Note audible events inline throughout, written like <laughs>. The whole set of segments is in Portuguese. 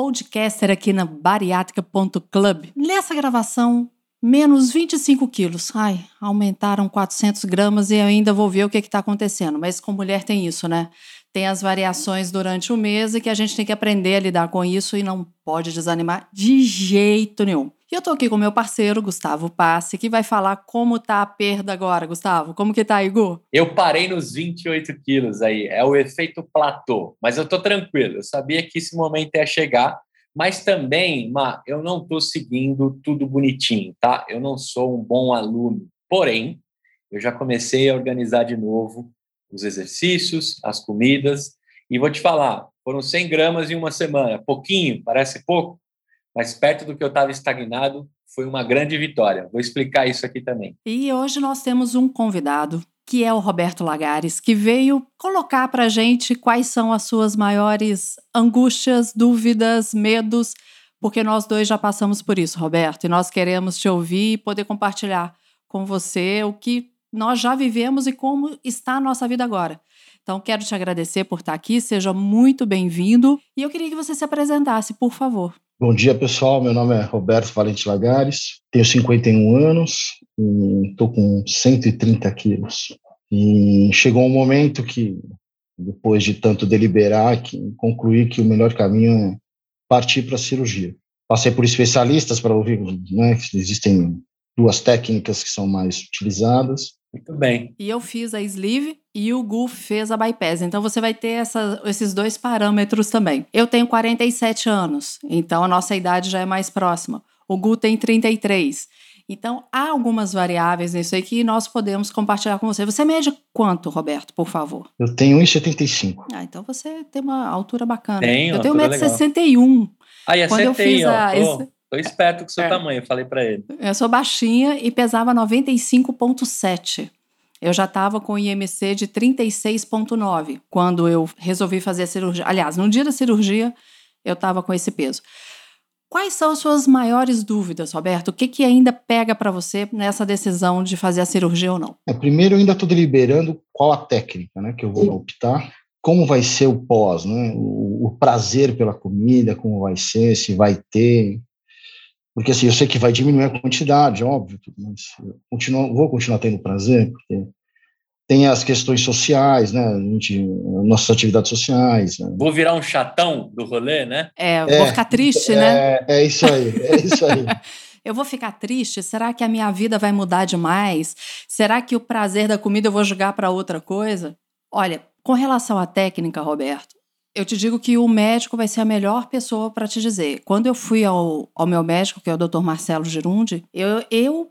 podcaster aqui na bariátrica.club. Nessa gravação, menos 25 quilos. Ai, aumentaram 400 gramas e ainda vou ver o que está acontecendo. Mas com mulher tem isso, né? Tem as variações durante o mês e que a gente tem que aprender a lidar com isso e não pode desanimar de jeito nenhum. E eu tô aqui com meu parceiro, Gustavo Passe, que vai falar como tá a perda agora, Gustavo. Como que tá, Igor? Eu parei nos 28 quilos aí, é o efeito platô. Mas eu tô tranquilo, eu sabia que esse momento ia chegar. Mas também, Ma, eu não tô seguindo tudo bonitinho, tá? Eu não sou um bom aluno. Porém, eu já comecei a organizar de novo os exercícios, as comidas. E vou te falar, foram 100 gramas em uma semana. Pouquinho, parece pouco, mas perto do que eu estava estagnado, foi uma grande vitória. Vou explicar isso aqui também. E hoje nós temos um convidado, que é o Roberto Lagares, que veio colocar para gente quais são as suas maiores angústias, dúvidas, medos, porque nós dois já passamos por isso, Roberto, e nós queremos te ouvir e poder compartilhar com você o que nós já vivemos e como está a nossa vida agora. Então, quero te agradecer por estar aqui, seja muito bem-vindo. E eu queria que você se apresentasse, por favor. Bom dia, pessoal. Meu nome é Roberto Valente Lagares, tenho 51 anos e estou com 130 quilos. E chegou um momento que, depois de tanto deliberar, que concluí que o melhor caminho é partir para a cirurgia. Passei por especialistas para ouvir né, existem duas técnicas que são mais utilizadas. Muito bem. E eu fiz a sleeve e o Gu fez a bypass. Então você vai ter essa, esses dois parâmetros também. Eu tenho 47 anos, então a nossa idade já é mais próxima. O Gu tem 33. Então há algumas variáveis nisso aí que nós podemos compartilhar com você. Você mede quanto, Roberto, por favor? Eu tenho 1,75. Ah, então você tem uma altura bacana. Tenho, eu tenho 1,61m. Aí acertei, Quando eu fiz ó. A, esse, Tô esperto com o seu é. tamanho, falei para ele. Eu sou baixinha e pesava 95,7. Eu já estava com IMC de 36,9 quando eu resolvi fazer a cirurgia. Aliás, no dia da cirurgia, eu estava com esse peso. Quais são as suas maiores dúvidas, Roberto? O que, que ainda pega para você nessa decisão de fazer a cirurgia ou não? É, primeiro, eu ainda estou deliberando qual a técnica né, que eu vou optar, como vai ser o pós, né, o, o prazer pela comida, como vai ser, se vai ter, porque assim, eu sei que vai diminuir a quantidade, óbvio, mas continuo, vou continuar tendo prazer, porque tem as questões sociais, né? A gente, nossas atividades sociais. Né? Vou virar um chatão do rolê, né? É, vou é, ficar triste, é, né? É isso aí, é isso aí. <laughs> eu vou ficar triste? Será que a minha vida vai mudar demais? Será que o prazer da comida eu vou jogar para outra coisa? Olha, com relação à técnica, Roberto, eu te digo que o médico vai ser a melhor pessoa para te dizer. Quando eu fui ao, ao meu médico, que é o Dr. Marcelo Girundi, eu, eu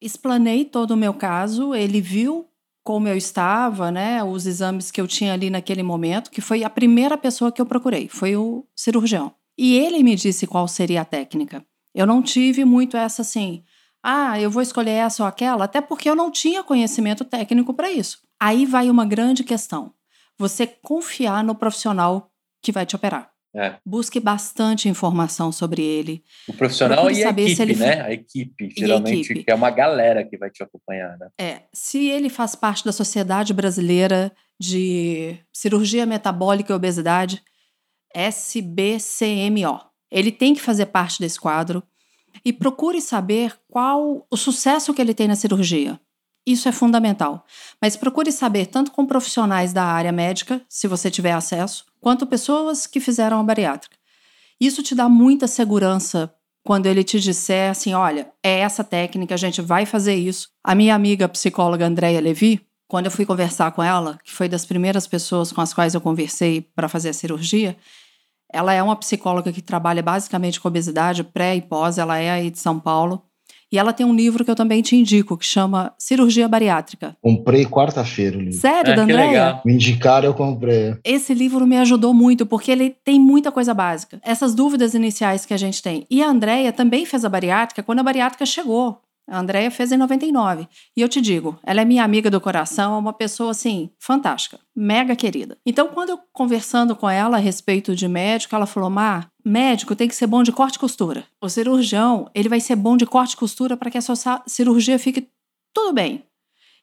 explanei todo o meu caso, ele viu como eu estava, né, os exames que eu tinha ali naquele momento, que foi a primeira pessoa que eu procurei, foi o cirurgião. E ele me disse qual seria a técnica. Eu não tive muito essa assim, ah, eu vou escolher essa ou aquela, até porque eu não tinha conhecimento técnico para isso. Aí vai uma grande questão você confiar no profissional que vai te operar. É. Busque bastante informação sobre ele. O profissional e a equipe, ele... né? A equipe, geralmente, equipe. que é uma galera que vai te acompanhar, né? É. Se ele faz parte da Sociedade Brasileira de Cirurgia Metabólica e Obesidade, SBCMO. Ele tem que fazer parte desse quadro e procure saber qual o sucesso que ele tem na cirurgia. Isso é fundamental. Mas procure saber tanto com profissionais da área médica, se você tiver acesso, quanto pessoas que fizeram a bariátrica. Isso te dá muita segurança quando ele te disser assim: olha, é essa técnica, a gente vai fazer isso. A minha amiga psicóloga Andréia Levi, quando eu fui conversar com ela, que foi das primeiras pessoas com as quais eu conversei para fazer a cirurgia, ela é uma psicóloga que trabalha basicamente com obesidade pré e pós, ela é aí de São Paulo. E ela tem um livro que eu também te indico, que chama Cirurgia Bariátrica. Comprei quarta-feira o livro. Sério, É, da que Andréia? legal. Me indicaram, eu comprei. Esse livro me ajudou muito, porque ele tem muita coisa básica. Essas dúvidas iniciais que a gente tem. E a Andrea também fez a bariátrica quando a bariátrica chegou. A Andrea fez em 99. E eu te digo, ela é minha amiga do coração, é uma pessoa assim, fantástica, mega querida. Então, quando eu conversando com ela a respeito de médico, ela falou: Mar, médico tem que ser bom de corte e costura. O cirurgião, ele vai ser bom de corte e costura para que a sua cirurgia fique tudo bem.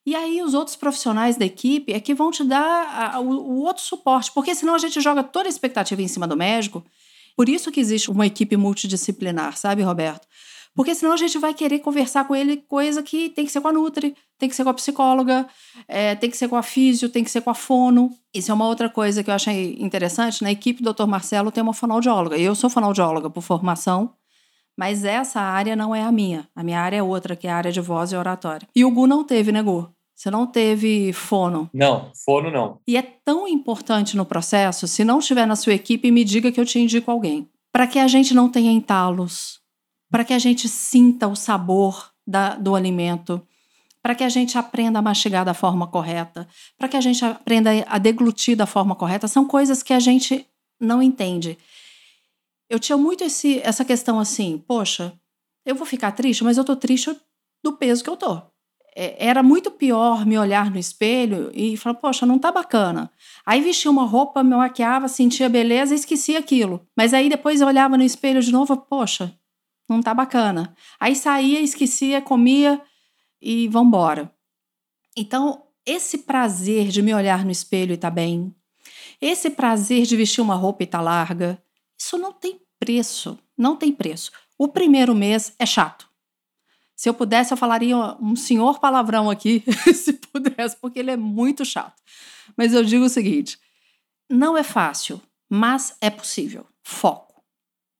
E aí os outros profissionais da equipe é que vão te dar a- o, o outro suporte, porque senão a gente joga toda a expectativa em cima do médico. Por isso que existe uma equipe multidisciplinar, sabe, Roberto? Porque senão a gente vai querer conversar com ele coisa que tem que ser com a Nutri, tem que ser com a psicóloga, é, tem que ser com a físio, tem que ser com a fono. Isso é uma outra coisa que eu achei interessante. Na equipe do Dr. Marcelo tem uma fonoaudióloga. Eu sou fonoaudióloga por formação, mas essa área não é a minha. A minha área é outra, que é a área de voz e oratória. E o Gu não teve, né, Gu? Você não teve fono. Não, fono não. E é tão importante no processo, se não estiver na sua equipe, me diga que eu te indico alguém. Para que a gente não tenha entalos, para que a gente sinta o sabor da- do alimento, para que a gente aprenda a mastigar da forma correta, para que a gente aprenda a deglutir da forma correta, são coisas que a gente não entende. Eu tinha muito esse, essa questão assim, poxa, eu vou ficar triste, mas eu tô triste do peso que eu tô. É, Era muito pior me olhar no espelho e falar, poxa, não tá bacana. Aí vestia uma roupa, me maquiava, sentia beleza e esquecia aquilo. Mas aí depois eu olhava no espelho de novo, poxa, não tá bacana. Aí saía, esquecia, comia e vambora. Então, esse prazer de me olhar no espelho e tá bem, esse prazer de vestir uma roupa e tá larga, isso não tem preço, não tem preço. O primeiro mês é chato. Se eu pudesse, eu falaria um senhor palavrão aqui, <laughs> se pudesse, porque ele é muito chato. Mas eu digo o seguinte: não é fácil, mas é possível. Foco.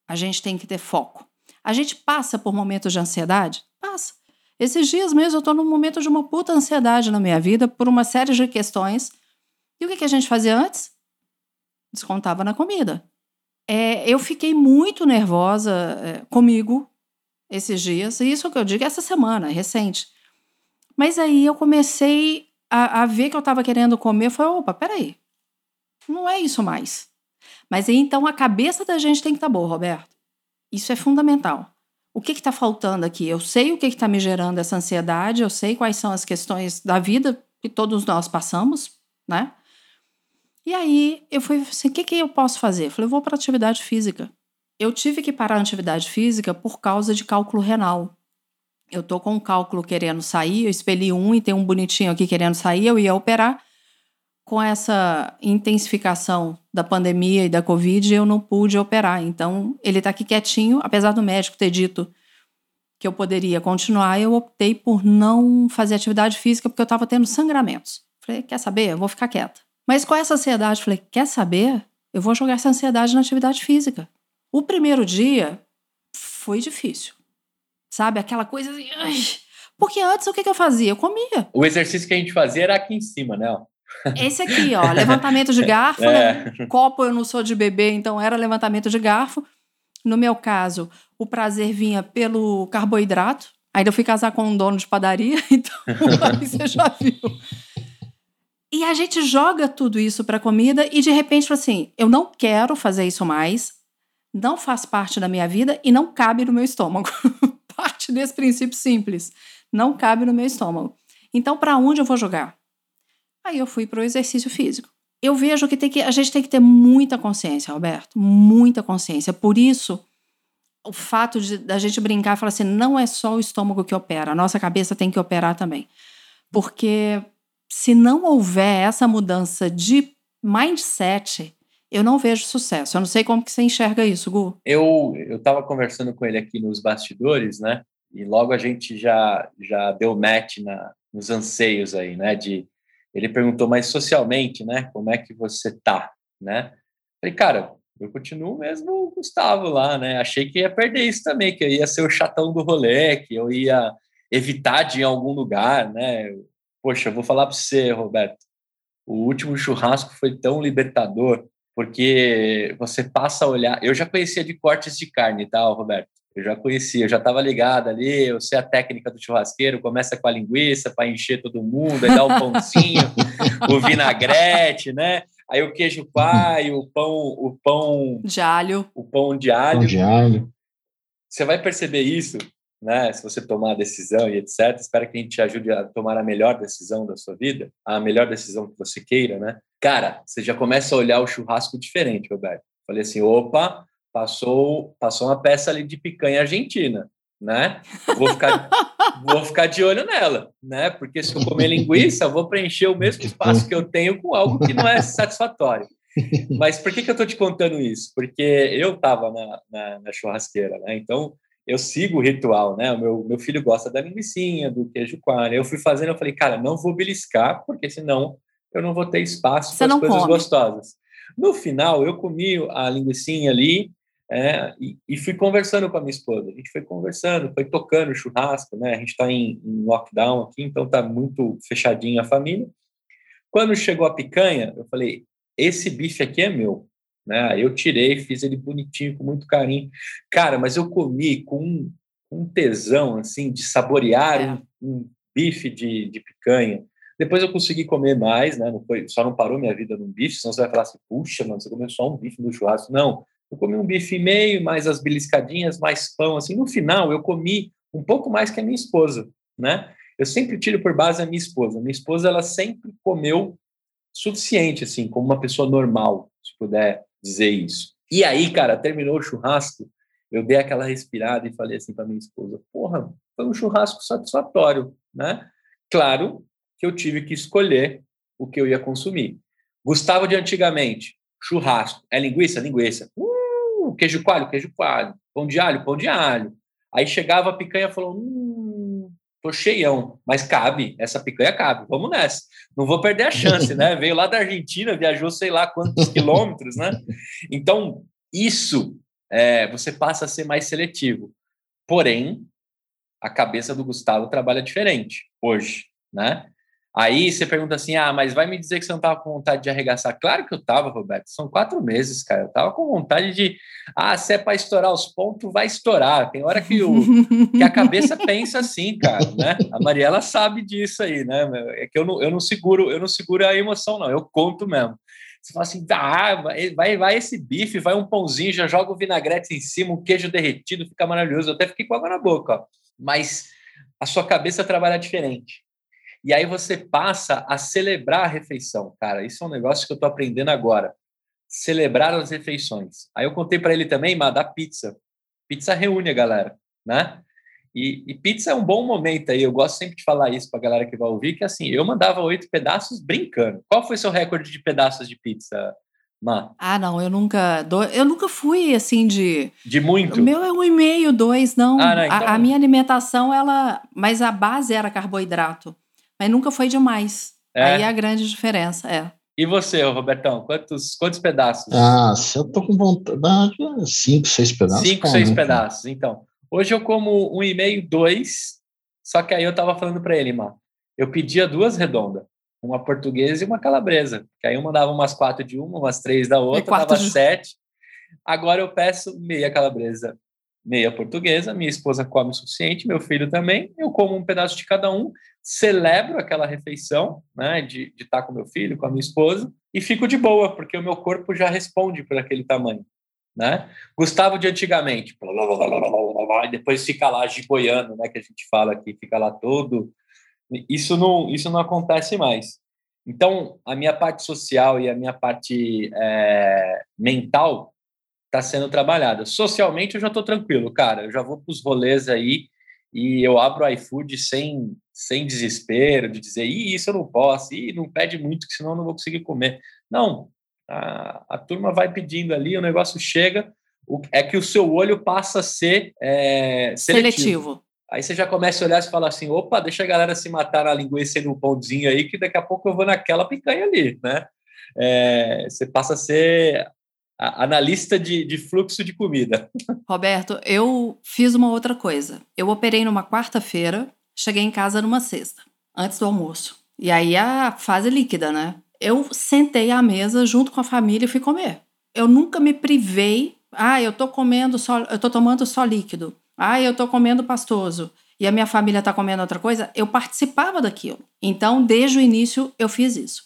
A gente tem que ter foco. A gente passa por momentos de ansiedade? Passa. Esses dias mesmo eu estou num momento de uma puta ansiedade na minha vida por uma série de questões. E o que, que a gente fazia antes? Descontava na comida. É, eu fiquei muito nervosa é, comigo esses dias, e isso que eu digo é essa semana, é recente. Mas aí eu comecei a, a ver que eu estava querendo comer, eu falei, opa, peraí, não é isso mais. Mas aí então a cabeça da gente tem que estar tá boa, Roberto. Isso é fundamental. O que está faltando aqui? Eu sei o que está me gerando essa ansiedade, eu sei quais são as questões da vida que todos nós passamos, né? E aí eu fui assim, o que, que eu posso fazer? Eu falei, eu vou para atividade física. Eu tive que parar a atividade física por causa de cálculo renal. Eu tô com um cálculo querendo sair, eu expeli um e tem um bonitinho aqui querendo sair, eu ia operar. Com essa intensificação da pandemia e da Covid, eu não pude operar. Então, ele tá aqui quietinho, apesar do médico ter dito que eu poderia continuar, eu optei por não fazer atividade física porque eu estava tendo sangramentos. Falei, quer saber? Eu vou ficar quieta. Mas com essa ansiedade, falei, quer saber? Eu vou jogar essa ansiedade na atividade física. O primeiro dia foi difícil. Sabe? Aquela coisa assim. ai. Porque antes o que, que eu fazia? Eu comia. O exercício que a gente fazia era aqui em cima, né? Esse aqui, ó, levantamento de <laughs> garfo. É. né? Copo eu não sou de bebê, então era levantamento de garfo. No meu caso, o prazer vinha pelo carboidrato. Ainda eu fui casar com um dono de padaria, <laughs> então aí você já viu. E a gente joga tudo isso para comida e de repente fala assim: eu não quero fazer isso mais, não faz parte da minha vida e não cabe no meu estômago. <laughs> parte desse princípio simples. Não cabe no meu estômago. Então, para onde eu vou jogar? Aí eu fui para o exercício físico. Eu vejo que, tem que a gente tem que ter muita consciência, Roberto, muita consciência. Por isso, o fato de da gente brincar e falar assim, não é só o estômago que opera, a nossa cabeça tem que operar também. Porque se não houver essa mudança de mindset, eu não vejo sucesso. Eu não sei como que você enxerga isso, Gu. Eu estava conversando com ele aqui nos bastidores, né? E logo a gente já já deu match na, nos anseios aí, né? De ele perguntou, mas socialmente, né? Como é que você tá, né? Falei, cara, eu continuo mesmo o Gustavo lá, né? Achei que ia perder isso também, que eu ia ser o chatão do rolê, que eu ia evitar de ir em algum lugar, né? Poxa, eu vou falar para você, Roberto. O último churrasco foi tão libertador, porque você passa a olhar. Eu já conhecia de cortes de carne, tá, Roberto? Eu já conhecia, eu já estava ligado ali, eu sei a técnica do churrasqueiro, começa com a linguiça para encher todo mundo, aí dá o pãozinho, <laughs> o vinagrete, né? Aí o queijo pai, o pão, o pão de alho. O pão de alho. Pão de alho. Você vai perceber isso, né? Se você tomar a decisão e etc. Espero que a gente te ajude a tomar a melhor decisão da sua vida, a melhor decisão que você queira, né? Cara, você já começa a olhar o churrasco diferente, Roberto. Falei assim, opa, passou, passou uma peça ali de picanha argentina, né? Vou ficar, <laughs> vou ficar de olho nela, né? Porque se eu comer linguiça, eu vou preencher o mesmo espaço que eu tenho com algo que não é satisfatório. <laughs> Mas por que, que eu estou te contando isso? Porque eu estava na, na, na, churrasqueira, né? Então eu sigo o ritual, né? O meu, meu filho gosta da linguiça, do queijo coalho. Eu fui fazendo, eu falei, cara, não vou beliscar, porque senão eu não vou ter espaço para as coisas come. gostosas. No final, eu comi a linguiça ali, é, e, e, fui conversando com a minha esposa. A gente foi conversando, foi tocando churrasco, né? A gente está em, em, lockdown aqui, então tá muito fechadinho a família. Quando chegou a picanha, eu falei: esse bife aqui é meu. Né? Eu tirei, fiz ele bonitinho, com muito carinho. Cara, mas eu comi com um, um tesão, assim, de saborear é. um, um, bife de, de picanha. Depois eu consegui comer mais, né? Não foi, só não parou minha vida num bife, senão você vai falar assim, puxa, mano, você comeu só um bife no churrasco. Não, eu comi um bife e meio, mais as beliscadinhas, mais pão, assim. No final, eu comi um pouco mais que a minha esposa, né? Eu sempre tiro por base a minha esposa. Minha esposa, ela sempre comeu suficiente, assim, como uma pessoa normal, se puder dizer isso. E aí, cara, terminou o churrasco, eu dei aquela respirada e falei assim para minha esposa: porra, foi um churrasco satisfatório, né? Claro que eu tive que escolher o que eu ia consumir. Gustavo de antigamente, churrasco, é linguiça? Linguiça. Uh, queijo coalho, queijo coalho, pão de alho, pão de alho. Aí chegava a picanha e falou: hum, tô cheião, mas cabe, essa picanha cabe, vamos nessa. Não vou perder a chance, né? Veio lá da Argentina, viajou sei lá quantos <laughs> quilômetros, né? Então, isso é, você passa a ser mais seletivo. Porém, a cabeça do Gustavo trabalha diferente hoje, né? Aí você pergunta assim: ah, mas vai me dizer que você não estava com vontade de arregaçar? Claro que eu estava, Roberto. São quatro meses, cara. Eu estava com vontade de. Ah, se é para estourar os pontos, vai estourar. Tem hora que, o, que a cabeça <laughs> pensa assim, cara, né? A Mariela sabe disso aí, né? É que eu não, eu não seguro, eu não seguro a emoção, não. Eu conto mesmo. Você fala assim, ah, vai, vai esse bife, vai um pãozinho, já joga o vinagrete em cima, um queijo derretido, fica maravilhoso. Eu até fiquei com água na boca, ó. Mas a sua cabeça trabalha diferente. E aí você passa a celebrar a refeição, cara. Isso é um negócio que eu estou aprendendo agora. Celebrar as refeições. Aí eu contei para ele também, mas da pizza. Pizza reúne a galera, né? E, e, pizza é um bom momento aí. Eu gosto sempre de falar isso para a galera que vai ouvir, que assim, eu mandava oito pedaços brincando. Qual foi seu recorde de pedaços de pizza, Má? Ah, não, eu nunca. Eu nunca fui assim de. De muito? O meu é um e meio, dois, não. Ah, não então... a, a minha alimentação, ela. Mas a base era carboidrato. Mas nunca foi demais. É. Aí é a grande diferença, é. E você, Robertão, quantos, quantos pedaços? Ah, se eu tô com vontade, cinco, seis pedaços. Cinco, seis pedaços, então. Hoje eu como um e meio, dois, só que aí eu tava falando para ele, mano, eu pedia duas redondas, uma portuguesa e uma calabresa, que aí eu mandava umas quatro de uma, umas três da outra, dava de... sete. Agora eu peço meia calabresa, meia portuguesa, minha esposa come o suficiente, meu filho também, eu como um pedaço de cada um, celebro aquela refeição, né, de, de estar com meu filho, com a minha esposa, e fico de boa, porque o meu corpo já responde por aquele tamanho, né? Gustavo de antigamente, e depois fica lá gigoiando, né, que a gente fala aqui, fica lá todo... Isso não, isso não acontece mais. Então, a minha parte social e a minha parte é, mental está sendo trabalhada. Socialmente eu já estou tranquilo, cara. Eu já vou para os rolês aí e eu abro o iFood sem, sem desespero de dizer, Ih, isso eu não posso, Ih, não pede muito, que senão eu não vou conseguir comer. Não, a, a turma vai pedindo ali, o negócio chega, o, é que o seu olho passa a ser é, seletivo. seletivo. Aí você já começa a olhar e fala assim, opa, deixa a galera se matar na linguiça e no pãozinho aí, que daqui a pouco eu vou naquela picanha ali, né? É, você passa a ser analista de, de fluxo de comida. <laughs> Roberto, eu fiz uma outra coisa. Eu operei numa quarta-feira, cheguei em casa numa sexta, antes do almoço. E aí a fase líquida, né? Eu sentei à mesa junto com a família e fui comer. Eu nunca me privei Ah, eu tô comendo só, eu tô tomando só líquido. Ah, eu tô comendo pastoso. E a minha família tá comendo outra coisa. Eu participava daquilo. Então, desde o início, eu fiz isso.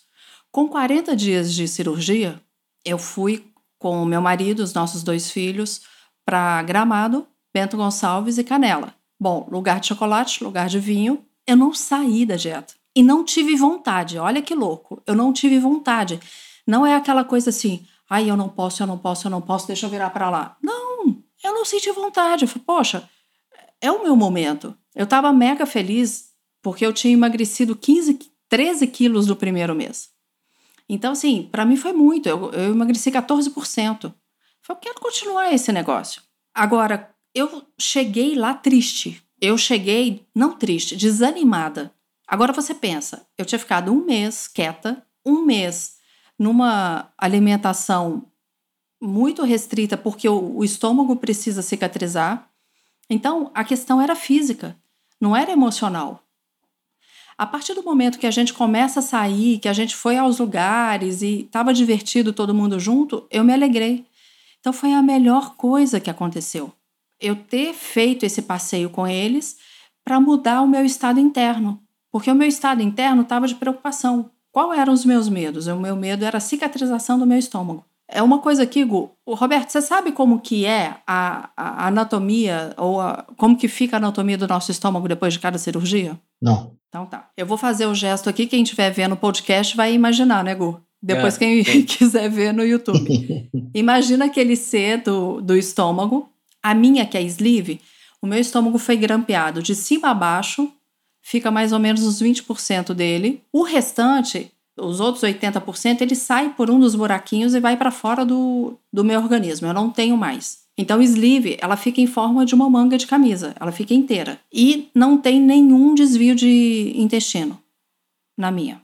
Com 40 dias de cirurgia, eu fui com o meu marido, os nossos dois filhos, para Gramado, Bento Gonçalves e Canela. Bom, lugar de chocolate, lugar de vinho. Eu não saí da dieta. E não tive vontade. Olha que louco. Eu não tive vontade. Não é aquela coisa assim, ai, eu não posso, eu não posso, eu não posso, deixa eu virar para lá. Não, eu não senti vontade. Eu falei, poxa, é o meu momento. Eu estava mega feliz porque eu tinha emagrecido 15, 13 quilos no primeiro mês. Então, assim, para mim foi muito. Eu, eu emagreci 14%. Eu quero continuar esse negócio. Agora, eu cheguei lá triste. Eu cheguei, não triste, desanimada. Agora você pensa, eu tinha ficado um mês quieta, um mês numa alimentação muito restrita, porque o, o estômago precisa cicatrizar. Então, a questão era física, não era emocional. A partir do momento que a gente começa a sair, que a gente foi aos lugares e estava divertido todo mundo junto, eu me alegrei. Então foi a melhor coisa que aconteceu. Eu ter feito esse passeio com eles para mudar o meu estado interno. Porque o meu estado interno estava de preocupação. Qual eram os meus medos? O meu medo era a cicatrização do meu estômago. É uma coisa aqui, Gu. O Roberto, você sabe como que é a, a anatomia ou a, como que fica a anatomia do nosso estômago depois de cada cirurgia? Não. Então tá. Eu vou fazer o gesto aqui, quem estiver vendo o podcast vai imaginar, né, Gu? Depois É, quem <laughs> quiser ver no YouTube. <laughs> Imagina aquele C do, do estômago. A minha, que é sleeve, o meu estômago foi grampeado de cima a baixo, fica mais ou menos os 20% dele. O restante, os outros 80%, ele sai por um dos buraquinhos e vai para fora do, do meu organismo. Eu não tenho mais. Então, sleeve, ela fica em forma de uma manga de camisa, ela fica inteira. E não tem nenhum desvio de intestino na minha.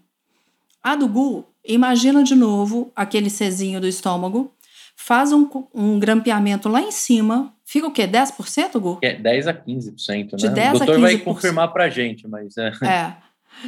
A do Gu, imagina de novo aquele Czinho do estômago, faz um, um grampeamento lá em cima, fica o quê? 10%, Gu? É 10 a 15%, né? De 10 a o doutor vai 15%. confirmar pra gente, mas é. É.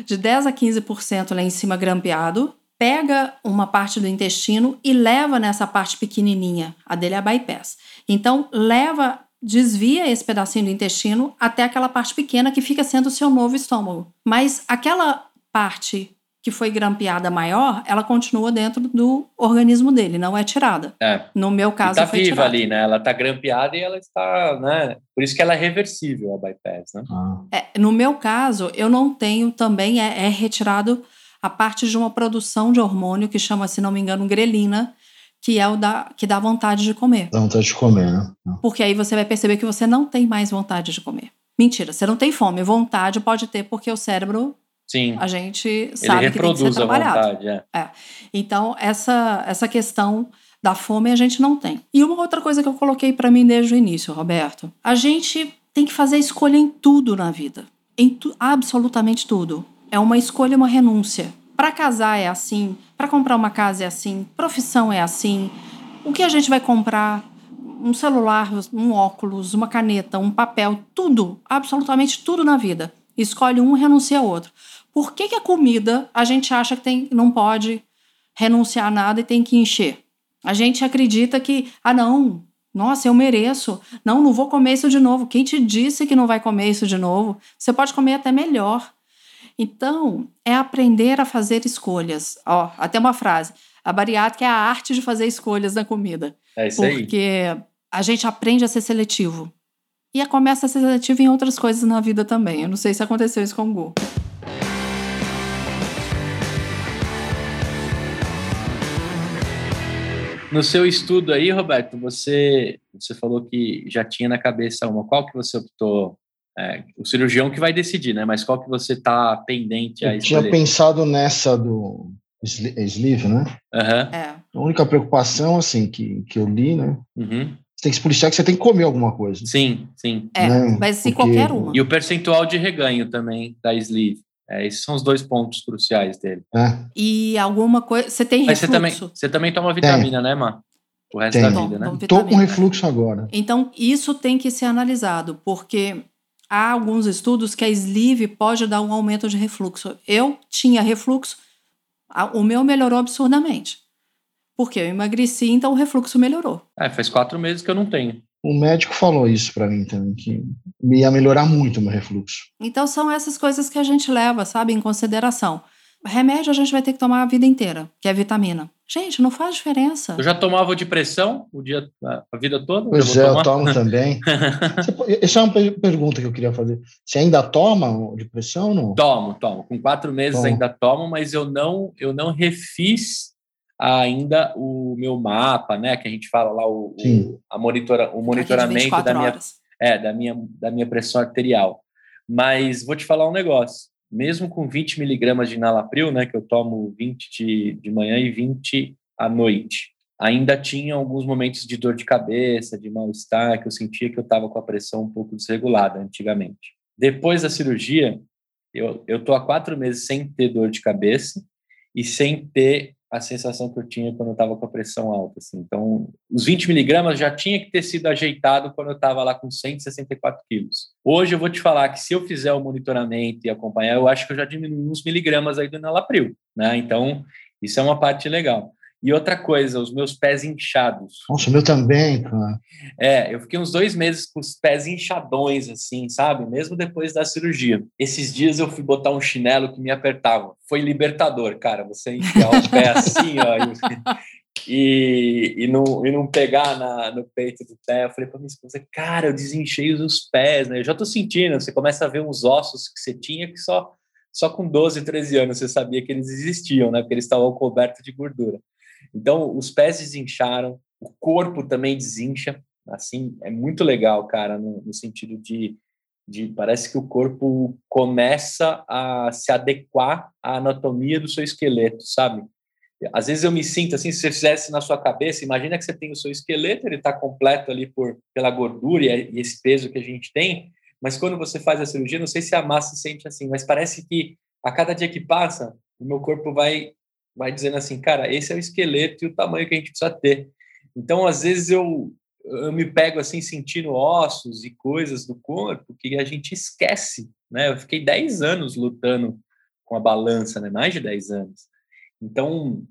De 10 a 15% lá em cima grampeado, pega uma parte do intestino e leva nessa parte pequenininha, a dele é a bypass. Então, leva, desvia esse pedacinho do intestino até aquela parte pequena que fica sendo o seu novo estômago. Mas aquela parte que foi grampeada maior, ela continua dentro do organismo dele, não é tirada. É. No meu E caso, tá foi viva tirada. ali, né? Ela tá grampeada e ela está, né? Por isso que ela é reversível, a bypass, né? Ah, É, no meu caso, eu não tenho também, é, é retirado a parte de uma produção de hormônio que chama, se não me engano, grelina, que é o da, que dá vontade de comer. dá vontade de comer, né? Porque aí você vai perceber que você não tem mais vontade de comer. Mentira, você não tem fome. Vontade pode ter porque o cérebro, Sim. a gente Ele sabe que tem que ser reproduz a trabalhado. vontade, é. Então, essa, essa questão da fome a gente não tem. E uma outra coisa que eu coloquei para mim desde o início, Roberto, a gente tem que fazer escolha em tudo na vida. Em tu- absolutamente tudo. É uma escolha, uma renúncia. Para casar é assim, para comprar uma casa é assim, profissão é assim. O que a gente vai comprar? Um celular, um óculos, uma caneta, um papel, tudo, absolutamente tudo na vida. Escolhe um, renuncia a outro. Por que, que a comida a gente acha que tem, não pode renunciar a nada e tem que encher? A gente acredita que, ah, não, nossa, eu mereço. Não, não vou comer isso de novo. Quem te disse que não vai comer isso de novo? Você pode comer até melhor. Então, é aprender a fazer escolhas. Ó, até uma frase. A bariátrica é a arte de fazer escolhas na comida. É isso aí. Porque a gente aprende a ser seletivo. E começa a ser seletivo em outras coisas na vida também. Eu não sei se aconteceu isso com o Gu. No seu estudo aí, Roberto, você, você falou que já tinha na cabeça uma. Qual que você optou? É, o cirurgião que vai decidir, né? Mas qual que você está pendente a Eu tinha pensado nessa do sli- sleeve, né? Aham, É. A única preocupação, assim, que, que eu li, né? uhum. Você tem que se policiar que você tem que comer alguma coisa. Sim, sim. É, né? mas se Porque- qualquer uma. E o percentual de reganho também da sleeve. É, esses são os dois pontos cruciais dele. né? E alguma coisa. Você tem Mas você também, refluxo. você também toma vitamina, né, Má? O resto Tem. da vida, né? Tô com refluxo agora. Então, isso tem que ser analisado, porque há alguns estudos que a sleeve pode dar um aumento de refluxo. Eu tinha refluxo, o meu melhorou absurdamente. Porque eu emagreci, então o refluxo melhorou. É, faz quatro meses que eu não tenho. O médico falou isso para mim também, que ia melhorar muito o meu refluxo. Então são essas coisas que a gente leva, sabe, em consideração. Remédio a gente vai ter que tomar a vida inteira, que é vitamina. Gente, não faz diferença. Eu já tomava de pressão o dia, a vida toda? Pois é, eu tomo <laughs> também. Essa é uma pergunta que eu queria fazer. Você ainda toma de pressão ou não? Tomo, tomo. Com quatro meses tomo. ainda tomo, mas eu não, eu não refiz ainda o meu mapa, né? Que a gente fala lá o, o a monitora, o monitoramento da minha, é, da minha da minha pressão arterial. Mas vou te falar um negócio mesmo com 20 miligramas de nalapril, né, que eu tomo 20 de, de manhã e 20 à noite, ainda tinha alguns momentos de dor de cabeça, de mal-estar, que eu sentia que eu estava com a pressão um pouco desregulada antigamente. Depois da cirurgia, eu estou há quatro meses sem ter dor de cabeça e sem ter a sensação que eu tinha quando eu estava com a pressão alta. Assim. Então, os 20 miligramas já tinha que ter sido ajeitado quando eu estava lá com 164 quilos. Hoje eu vou te falar que se eu fizer o monitoramento e acompanhar, eu acho que eu já diminui uns miligramas aí do Nalapril, né? Então, isso é uma parte legal. E outra coisa, os meus pés inchados. Nossa, o meu também, cara. É, eu fiquei uns dois meses com os pés inchadões, assim, sabe? Mesmo depois da cirurgia. Esses dias eu fui botar um chinelo que me apertava. Foi libertador, cara. Você enfiar o pé assim, ó. E, <laughs> e, não, e não pegar na, no peito do pé. Eu falei para minha esposa, cara, eu desenchei os pés, né? Eu já tô sentindo. Você começa a ver uns ossos que você tinha que só só com 12, 13 anos você sabia que eles existiam, né? Porque eles estavam cobertos de gordura. Então, os pés desincharam, o corpo também desincha, assim, é muito legal, cara, no, no sentido de, de, parece que o corpo começa a se adequar à anatomia do seu esqueleto, sabe? Às vezes eu me sinto assim, se você fizesse na sua cabeça, imagina que você tem o seu esqueleto, ele está completo ali por, pela gordura e esse peso que a gente tem, mas quando você faz a cirurgia, não sei se a massa se sente assim, mas parece que a cada dia que passa, o meu corpo vai vai dizendo assim, cara, esse é o esqueleto e o tamanho que a gente precisa ter. Então, às vezes eu, eu me pego assim sentindo ossos e coisas do corpo que a gente esquece, né? Eu fiquei 10 anos lutando com a balança, né? Mais de 10 anos. Então,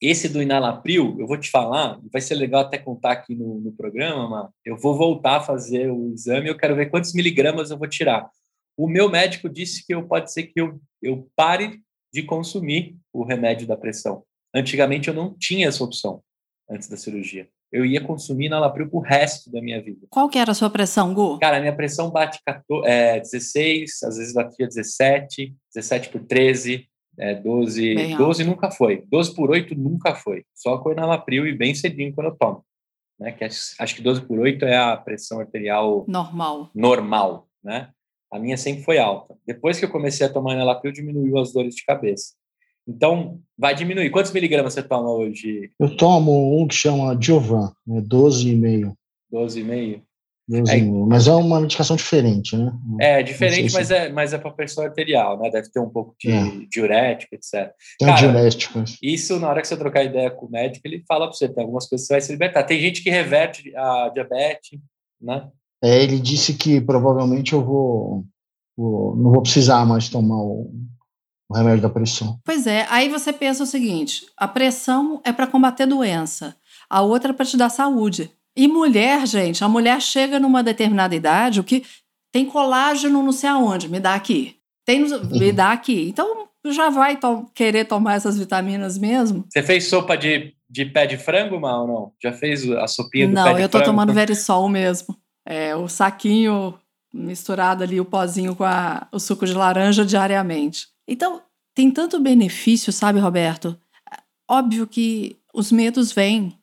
esse do Inalapril, eu vou te falar, vai ser legal até contar aqui no, no programa, mas eu vou voltar a fazer o exame, eu quero ver quantos miligramas eu vou tirar. O meu médico disse que eu pode ser que eu, eu pare de consumir o remédio da pressão. Antigamente eu não tinha essa opção antes da cirurgia. Eu ia consumir Nalapril pro resto da minha vida. Qual que era a sua pressão, Gu? Cara, a minha pressão bate 14, é, 16, às vezes batia 17, 17 por 13, é, 12, bem 12 alto. nunca foi. 12 por 8 nunca foi. Só com Nalapril e bem cedinho quando eu tomo. Né? Que acho, acho que 12 por 8 é a pressão arterial normal. Normal, né? A minha sempre foi alta. Depois que eu comecei a tomar Enalapril, diminuiu as dores de cabeça. Então, vai diminuir. Quantos miligramas você toma hoje? Eu tomo um que chama Diovan, né? 12,5. 12,5? É, mas é uma medicação diferente, né? É, diferente, mas é, mas é para pressão arterial, né? Deve ter um pouco de é. diurético, etc. Tem Cara, diurético. Isso, na hora que você trocar ideia com o médico, ele fala para você, tem algumas coisas que você vai se libertar. Tem gente que reverte a diabetes, né? É, ele disse que provavelmente eu vou, vou, não vou precisar mais tomar o, o remédio da pressão. Pois é, aí você pensa o seguinte: a pressão é para combater doença, a outra é para te dar saúde. E mulher, gente, a mulher chega numa determinada idade, o que tem colágeno não sei aonde, me dá aqui. Tem, <laughs> me dá aqui. Então já vai to querer tomar essas vitaminas mesmo. Você fez sopa de, de pé de frango, mal ou não? Já fez a sopinha do não, pé de frango? Não, eu tô tomando Verisol mesmo é, o saquinho misturado ali, o pozinho com a, o suco de laranja diariamente. Então, tem tanto benefício, sabe, Roberto? Óbvio que os medos vêm.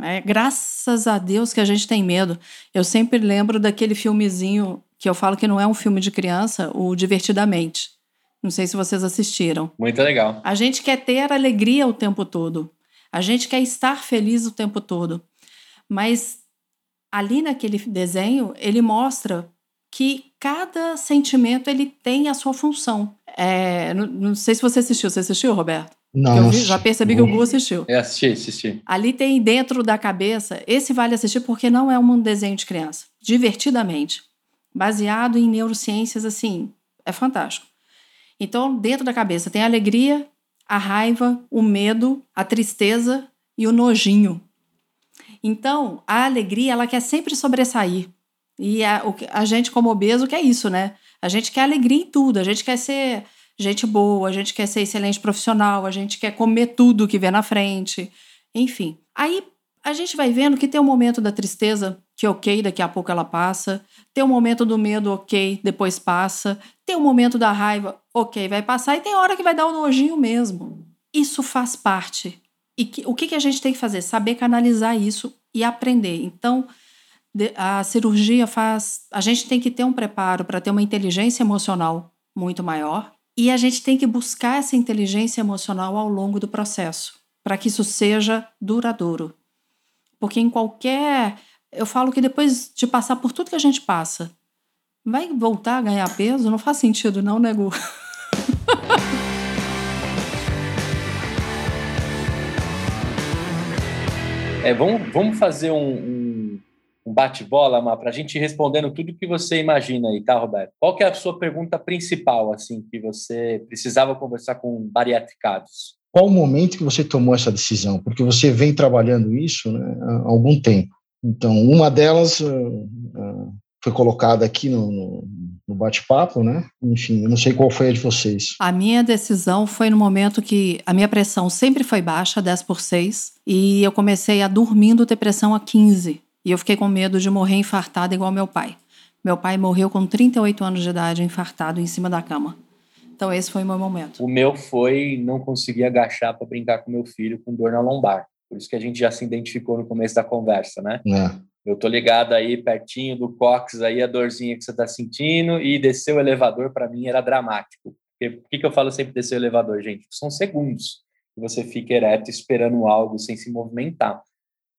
É, graças a Deus que a gente tem medo. Eu sempre lembro daquele filmezinho que eu falo que não é um filme de criança, o Divertidamente. Não sei se vocês assistiram. Muito legal. A gente quer ter alegria o tempo todo. A gente quer estar feliz o tempo todo. Mas ali naquele desenho, ele mostra que cada sentimento ele tem a sua função. É, não, não, sei se você assistiu. Você assistiu, Roberto? Não. Vi, já percebi que o Gu assistiu. Eu assisti, assisti. Ali tem dentro da cabeça, esse vale assistir porque não é um desenho de criança. Divertidamente. Baseado em neurociências, assim, é fantástico. Então, dentro da cabeça tem a alegria, a raiva, o medo, a tristeza e o nojinho. Então, a alegria, ela quer sempre sobressair. E a, a gente, como obeso, quer isso, né? A gente quer alegria em tudo, a gente quer ser gente boa, a gente quer ser excelente profissional, a gente quer comer tudo que vê na frente, enfim. Aí a gente vai vendo que tem um momento da tristeza que ok, daqui a pouco ela passa, tem um momento do medo, ok, depois passa, tem um momento da raiva, ok, vai passar, e tem hora que vai dar o um nojinho mesmo. Isso faz parte. E que, o que, que a gente tem que fazer? Saber canalizar isso e aprender. Então, a cirurgia faz. A gente tem que ter um preparo para ter uma inteligência emocional muito maior e a gente tem que buscar essa inteligência emocional ao longo do processo, para que isso seja duradouro. Porque em qualquer. Eu falo que depois de passar por tudo que a gente passa, vai voltar a ganhar peso? Não faz sentido, não, nego. <laughs> é, vamos, vamos fazer um, um, um bate-bola, para a gente ir respondendo tudo que você imagina aí, tá, Roberto? Qual é a sua pergunta principal, assim, que você precisava conversar com bariatricados? Qual o momento que você tomou essa decisão? Porque você vem trabalhando isso né, há algum tempo. Então, uma delas uh, uh, foi colocada aqui no, no, no bate-papo, né? Enfim, eu não sei qual foi a de vocês. A minha decisão foi no momento que a minha pressão sempre foi baixa, 10 por 6, e eu comecei a dormindo ter pressão a 15. E eu fiquei com medo de morrer infartada igual meu pai. Meu pai morreu com 38 anos de idade, infartado em cima da cama. Então esse foi o meu momento. O meu foi não conseguir agachar para brincar com meu filho com dor na lombar. Por isso que a gente já se identificou no começo da conversa, né? É. Eu tô ligado aí pertinho do cox aí a dorzinha que você tá sentindo e descer o elevador para mim era dramático. Por que, que eu falo sempre descer o elevador, gente? São segundos que você fica ereto esperando algo sem se movimentar.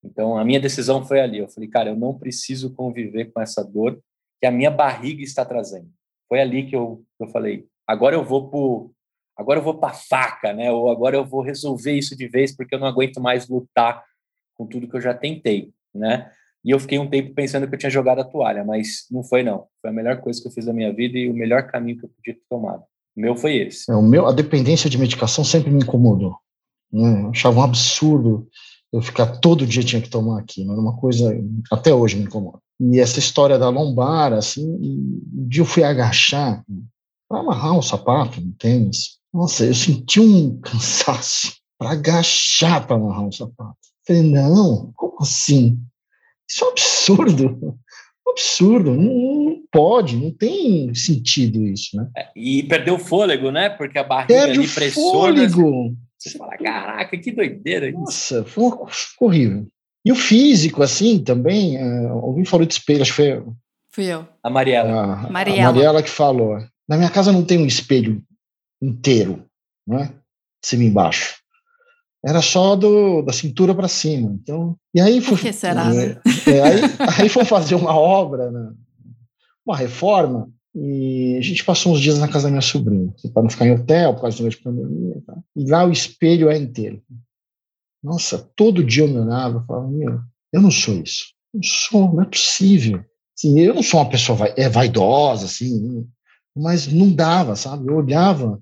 Então, a minha decisão foi ali. Eu falei, cara, eu não preciso conviver com essa dor que a minha barriga está trazendo. Foi ali que eu, eu falei, agora eu vou pro, agora eu vou para faca, né? Ou agora eu vou resolver isso de vez porque eu não aguento mais lutar com tudo que eu já tentei, né? E eu fiquei um tempo pensando que eu tinha jogado a toalha, mas não foi não. Foi a melhor coisa que eu fiz da minha vida e o melhor caminho que eu podia ter tomado. O meu foi esse. É, o meu, a dependência de medicação sempre me incomodou. Né? Eu achava um absurdo eu ficar todo dia tinha que tomar aquilo. Era uma coisa até hoje me incomoda. E essa história da lombar, assim, um dia eu fui agachar para amarrar um sapato, um tênis. Nossa, eu senti um <laughs> cansaço para agachar para amarrar um sapato. Falei, não, como assim? Isso é um absurdo. Um absurdo. Não, não, pode, não tem sentido isso, né? É, e perdeu o fôlego, né? Porque a barriga Perde ali pressiona. Fôlego. Você fala, caraca, que doideira isso. Nossa, foi horrível. E o físico, assim, também, uh, alguém falou de espelho, acho que foi... Fui eu. A Mariela. A, Mariela. A Mariela que falou. Na minha casa não tem um espelho inteiro, né? De cima e embaixo. Era só do, da cintura para cima. Então, e aí Por que será, é? É, aí, aí foi fazer uma obra, né? uma reforma, e a gente passou uns dias na casa da minha sobrinha, assim, para não ficar em hotel, por causa de pandemia. Tá? E lá o espelho é inteiro. Nossa, todo dia eu me olhava e falava, meu, eu não sou isso. Não sou, não é possível. Assim, eu não sou uma pessoa vai, é vaidosa, assim, mas não dava, sabe? Eu olhava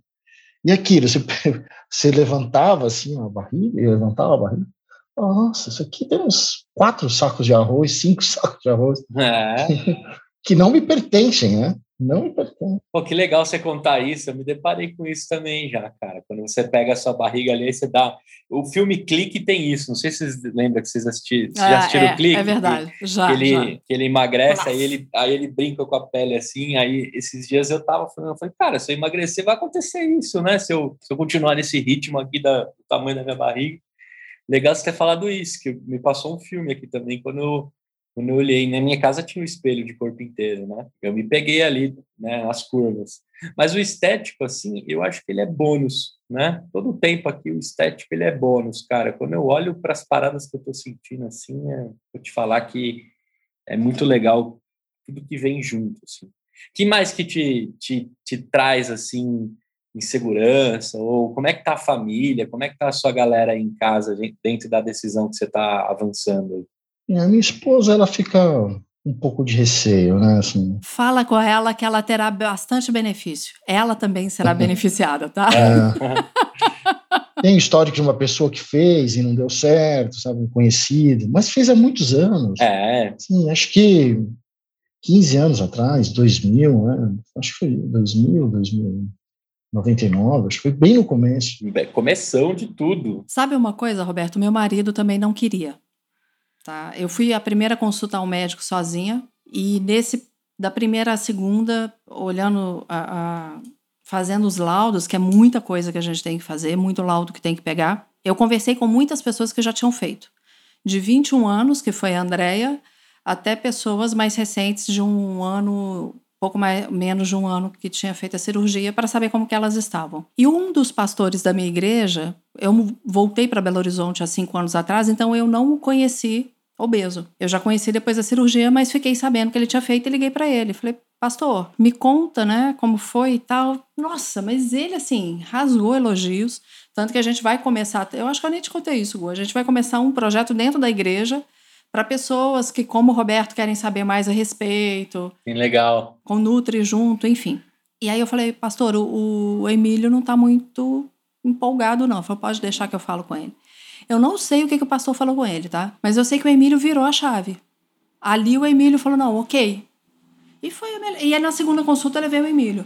e aquilo, você, você levantava assim a barriga, eu levantava a barriga, nossa, isso aqui tem uns quatro sacos de arroz, cinco <laughs> sacos de arroz, é. <laughs> que não me pertencem, né? Não me pertence. Pô, que legal você contar isso. Eu me deparei com isso também já, cara. Quando você pega a sua barriga ali, você dá. O filme Clique tem isso. Não sei se vocês lembram que vocês assistiram, ah, já assistiram é, o Clique. É verdade. Já. Que ele, já. Que ele emagrece, aí ele, aí ele brinca com a pele assim. Aí esses dias eu tava falando, eu falei, cara, se eu emagrecer, vai acontecer isso, né? Se eu, se eu continuar nesse ritmo aqui da, do tamanho da minha barriga. Legal você ter falado isso, que me passou um filme aqui também, quando eu quando eu olhei, na minha casa tinha um espelho de corpo inteiro, né? Eu me peguei ali, né, nas curvas. Mas o estético, assim, eu acho que ele é bônus, né? Todo tempo aqui o estético ele é bônus, cara. Quando eu olho para as paradas que eu tô sentindo, assim, é, vou te falar que é muito legal tudo que vem junto, assim. Que mais que te, te, te traz, assim, insegurança? Ou como é que tá a família? Como é que tá a sua galera aí em casa, dentro da decisão que você está avançando aí? A minha esposa, ela fica um pouco de receio, né? Assim. Fala com ela que ela terá bastante benefício. Ela também será <laughs> beneficiada, tá? É. <laughs> Tem histórico de uma pessoa que fez e não deu certo, sabe, um conhecido, mas fez há muitos anos. É. Sim, acho que 15 anos atrás, 2000, né? acho que foi 2000, 2099, acho que foi bem no começo. Começão de tudo. Sabe uma coisa, Roberto? Meu marido também não queria. Tá? Eu fui a primeira consulta ao médico sozinha e nesse da primeira à segunda, olhando a, a fazendo os laudos, que é muita coisa que a gente tem que fazer, muito laudo que tem que pegar. Eu conversei com muitas pessoas que já tinham feito. De 21 anos, que foi a Andrea, até pessoas mais recentes de um ano, pouco mais, menos de um ano que tinha feito a cirurgia para saber como que elas estavam. E um dos pastores da minha igreja, eu voltei para Belo Horizonte há cinco anos atrás, então eu não o conheci obeso. Eu já conheci depois da cirurgia, mas fiquei sabendo que ele tinha feito e liguei para ele. Falei, pastor, me conta, né, como foi e tal. Nossa, mas ele, assim, rasgou elogios. Tanto que a gente vai começar, eu acho que eu nem te contei isso, Gu. A gente vai começar um projeto dentro da igreja para pessoas que, como o Roberto, querem saber mais a respeito. Sim, legal. Com Nutri junto, enfim. E aí eu falei, pastor, o, o Emílio não está muito empolgado, não. Eu falei, pode deixar que eu falo com ele. Eu não sei o que, que o pastor falou com ele, tá? Mas eu sei que o Emílio virou a chave. Ali o Emílio falou, não, ok. E foi E aí na segunda consulta eu levei o Emílio.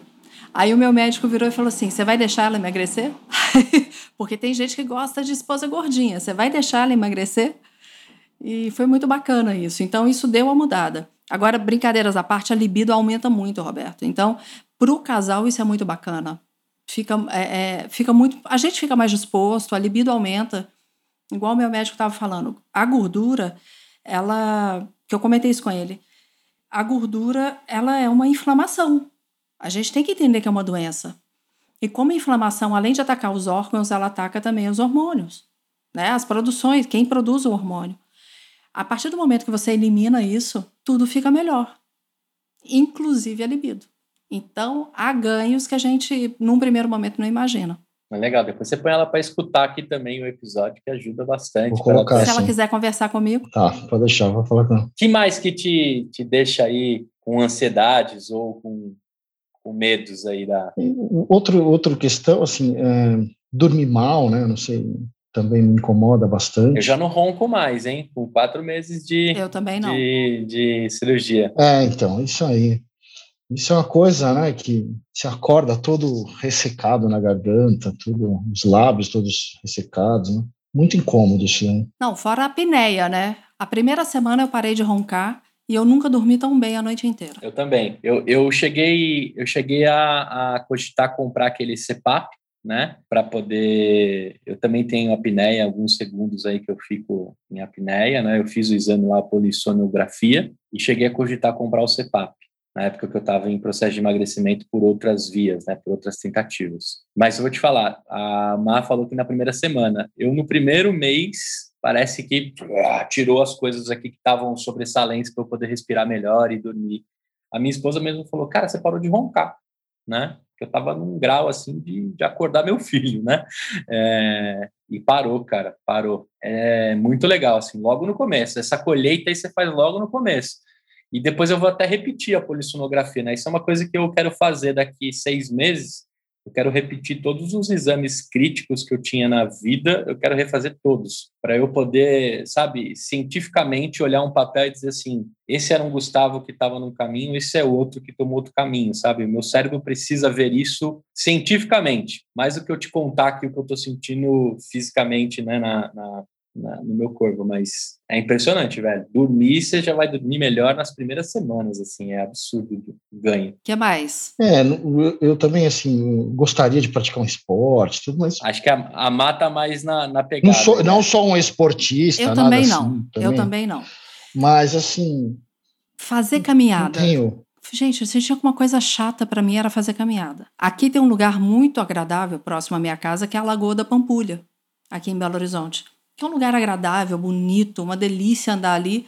Aí o meu médico virou e falou assim: Você vai deixar ela emagrecer? <laughs> Porque tem gente que gosta de esposa gordinha. Você vai deixar ela emagrecer? E foi muito bacana isso. Então, isso deu uma mudada. Agora, brincadeiras à parte, a libido aumenta muito, Roberto. Então, para o casal, isso é muito bacana. Fica, é, é, fica muito. A gente fica mais disposto, a libido aumenta. Igual meu médico estava falando. A gordura, ela. Que eu comentei isso com ele. A gordura, ela é uma inflamação. A gente tem que entender que é uma doença. E como a inflamação, além de atacar os órgãos, ela ataca também os hormônios. Né? As produções, quem produz o hormônio. A partir do momento que você elimina isso, tudo fica melhor, inclusive a libido. Então, há ganhos que a gente, num primeiro momento, não imagina. É legal, depois você põe ela para escutar aqui também o episódio, que ajuda bastante. Vou colocar, ela... Se ela quiser conversar comigo. Tá, pode deixar, vou falar com ela. que mais que te, te deixa aí com ansiedades ou com, com medos aí da... Outro, outra questão, assim, é, dormir mal, né, não sei, também me incomoda bastante. Eu já não ronco mais, hein? Com quatro meses de, eu também não. de, de cirurgia. É, então, isso aí. Isso é uma coisa, né, que se acorda todo ressecado na garganta, tudo, os lábios todos ressecados, né? Muito incômodo isso, né? Não, fora a apneia, né? A primeira semana eu parei de roncar e eu nunca dormi tão bem a noite inteira. Eu também. Eu, eu cheguei, eu cheguei a, a cogitar comprar aquele CPAP, né? Para poder. Eu também tenho apneia, alguns segundos aí que eu fico em apneia, né? Eu fiz o exame lá, a polissonografia, e cheguei a cogitar comprar o CEPAP, na época que eu estava em processo de emagrecimento por outras vias, né? Por outras tentativas. Mas eu vou te falar, a Má falou que na primeira semana, eu no primeiro mês. Parece que ah, tirou as coisas aqui que estavam sobressalentes para eu poder respirar melhor e dormir. A minha esposa mesmo falou: Cara, você parou de roncar, né? que eu estava num grau assim de, de acordar meu <laughs> filho, né? É, e parou, cara, parou. É muito legal, assim, logo no começo. Essa colheita aí você faz logo no começo. E depois eu vou até repetir a polissonografia, né? Isso é uma coisa que eu quero fazer daqui seis meses, eu quero repetir todos os exames críticos que eu tinha na vida, eu quero refazer todos, para eu poder, sabe, cientificamente olhar um papel e dizer assim: esse era um Gustavo que estava num caminho, esse é outro que tomou outro caminho, sabe? Meu cérebro precisa ver isso cientificamente, mais do que eu te contar aqui o que eu estou sentindo fisicamente, né, na, na na, no meu corpo, mas é impressionante, velho. Dormir, você já vai dormir melhor nas primeiras semanas, assim, é absurdo o ganho. que mais? É, eu, eu, também, assim, gostaria de praticar um esporte, tudo, mas... Acho que a, a mata mais na, na pegada. Não sou, né? não sou um esportista, Eu também não, assim, também. eu também não. Mas, assim... Fazer caminhada. tenho... Gente, se tinha uma coisa chata para mim era fazer caminhada. Aqui tem um lugar muito agradável próximo à minha casa, que é a Lagoa da Pampulha, aqui em Belo Horizonte que é um lugar agradável, bonito, uma delícia andar ali.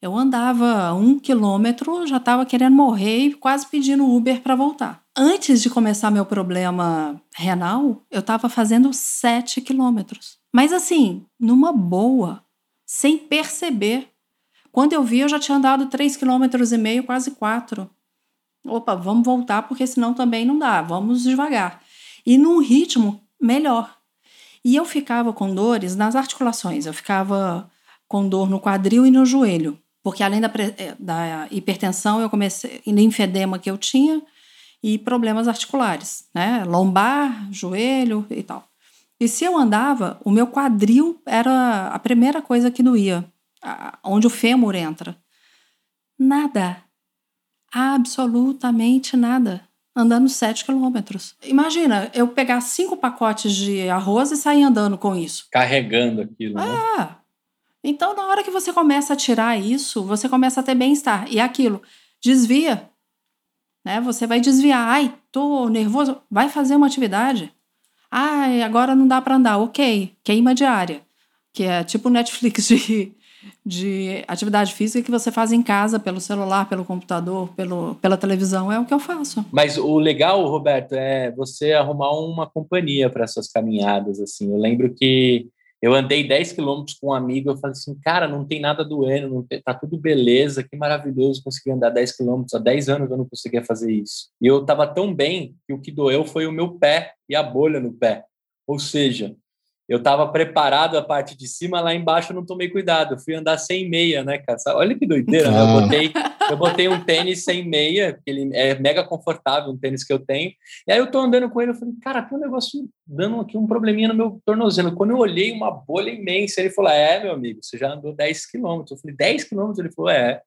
Eu andava um quilômetro, já estava querendo morrer e quase pedindo Uber para voltar. Antes de começar meu problema renal, eu estava fazendo sete quilômetros. Mas assim, numa boa, sem perceber. Quando eu vi, eu já tinha andado três quilômetros e meio, quase quatro. Opa, vamos voltar porque senão também não dá. Vamos devagar. E num ritmo melhor. E eu ficava com dores nas articulações, eu ficava com dor no quadril e no joelho, porque além da, eh, da hipertensão, eu comecei, linfedema que eu tinha e problemas articulares, né? Lombar, joelho e tal. E se eu andava, o meu quadril era a primeira coisa que doía, onde o fêmur entra. Nada. Absolutamente nada. Andando 7 quilômetros. Imagina, eu pegar cinco pacotes de arroz e sair andando com isso. Carregando aquilo, né? Ah, então, na hora que você começa a tirar isso, você começa a ter bem-estar. E aquilo, desvia. Né? Você vai desviar. Ai, tô nervoso. Vai fazer uma atividade. Ai, agora não dá para andar. Ok, queima diária. Que é tipo Netflix de, de atividade física que você faz em casa, pelo celular, pelo computador, pelo, pela televisão. É o que eu faço. Mas o legal, Roberto, é você arrumar uma companhia para suas caminhadas. assim. Eu lembro que eu andei 10 quilômetros com um amigo, eu falei assim, cara, não tem nada doendo, não tem, tá tudo beleza, que maravilhoso conseguir andar 10 quilômetros. Há 10 anos eu não conseguia fazer isso. E eu estava tão bem que o que doeu foi o meu pé e a bolha no pé. Ou seja, eu estava preparado a parte de cima, lá embaixo eu não tomei cuidado. Eu fui andar sem meia, né, cara? Olha que doideira, né? Eu ah. botei, eu botei um tênis sem meia, que ele é mega confortável, um tênis que eu tenho. E aí eu tô andando com ele, eu falei, cara, tem um negócio dando aqui um probleminha no meu tornozelo. Quando eu olhei, uma bolha imensa, ele falou, é, meu amigo, você já andou 10 quilômetros. Eu falei, 10 quilômetros? Ele falou, é.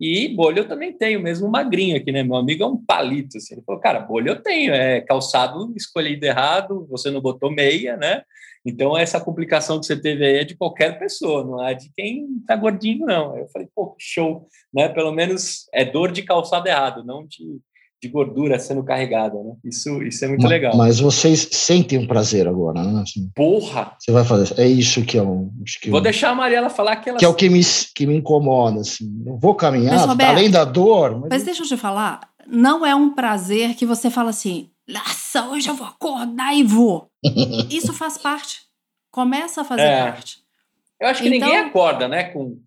E bolha eu também tenho, mesmo magrinho aqui, né? Meu amigo é um palito, assim. Ele falou, cara, bolha eu tenho, é calçado escolhido errado, você não botou meia, né? Então, essa complicação que você teve aí é de qualquer pessoa, não é de quem tá gordinho, não. Eu falei, pô, show, né? Pelo menos é dor de calçado errado, não de, de gordura sendo carregada, né? Isso, isso é muito mas, legal. Mas vocês sentem um prazer agora, né? Assim, Porra! Você vai fazer. É isso que é o. Que vou eu, deixar a Mariela falar que ela. Que é o que me, que me incomoda, assim. Eu vou caminhar, mas, Roberto, além da dor. Mas, mas deixa eu te falar, não é um prazer que você fala assim, nossa, hoje eu vou acordar e vou. <laughs> Isso faz parte. Começa a fazer é. parte. Eu acho que então, ninguém acorda, né? Com,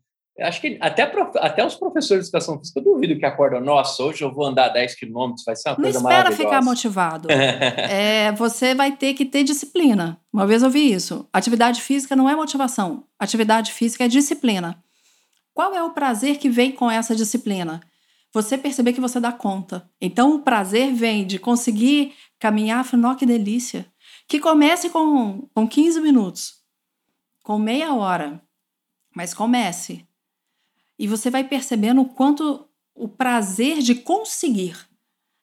acho que até, até os professores de educação física, eu duvido que acordam, nossa, hoje eu vou andar 10 quilômetros, vai ser uma coisa maravilhosa. Não espera ficar motivado. <laughs> é, você vai ter que ter disciplina. Uma vez eu vi isso. Atividade física não é motivação. Atividade física é disciplina. Qual é o prazer que vem com essa disciplina? você perceber que você dá conta. Então, o prazer vem de conseguir caminhar, afinal, que delícia. Que comece com, com 15 minutos, com meia hora, mas comece. E você vai percebendo o quanto o prazer de conseguir,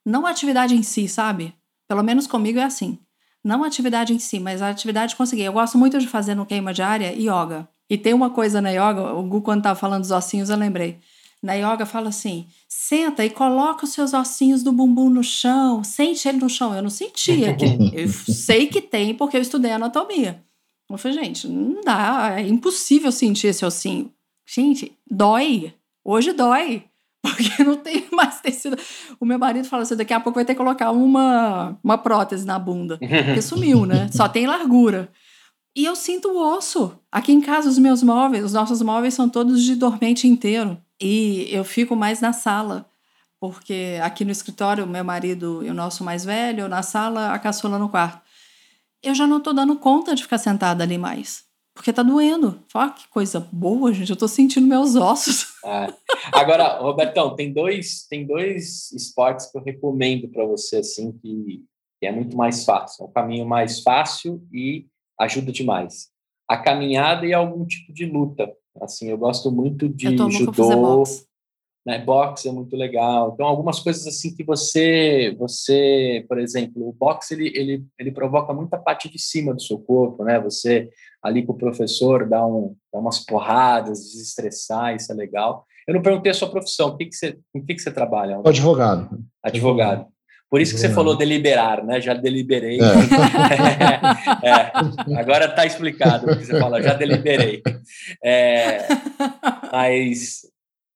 não a atividade em si, sabe? Pelo menos comigo é assim. Não a atividade em si, mas a atividade de conseguir. Eu gosto muito de fazer no queima diária yoga. E tem uma coisa na yoga, o Gu, quando estava falando dos ossinhos, eu lembrei. Na yoga fala assim: senta e coloca os seus ossinhos do bumbum no chão, sente ele no chão. Eu não sentia <laughs> eu sei que tem porque eu estudei anatomia. Eu falei, gente, não dá, é impossível sentir esse ossinho. Gente, dói. Hoje dói. <laughs> Porque não tem mais tecido. O meu marido fala assim: daqui a pouco vai ter que colocar uma, uma prótese na bunda. Porque <laughs> sumiu, né? Só tem largura. E eu sinto o osso. Aqui em casa, os meus móveis, os nossos móveis são todos de dormente inteiro. E eu fico mais na sala, porque aqui no escritório, meu marido e o nosso mais velho, na sala, a caçula no quarto. Eu já não estou dando conta de ficar sentada ali mais. Porque tá doendo. Fala, que coisa boa, gente. Eu tô sentindo meus ossos. <laughs> É. Agora, Robertão, tem dois, tem dois esportes que eu recomendo para você, assim, que, que é muito mais fácil. É um caminho mais fácil e ajuda demais. A caminhada e algum tipo de luta. Assim, eu gosto muito de eu judô. Né? Boxe é muito legal. Então, algumas coisas assim que você, você, por exemplo, o boxe ele, ele, ele provoca muita parte de cima do seu corpo, né? Você ali com o professor dá, um, dá umas porradas, desestressar, isso é legal. Eu não perguntei a sua profissão, o que que você, com que que você trabalha? Advogado. Advogado. Por isso que você falou deliberar, né? Já deliberei. É. <laughs> é. Agora está explicado o que você falou, já deliberei. É. Mas,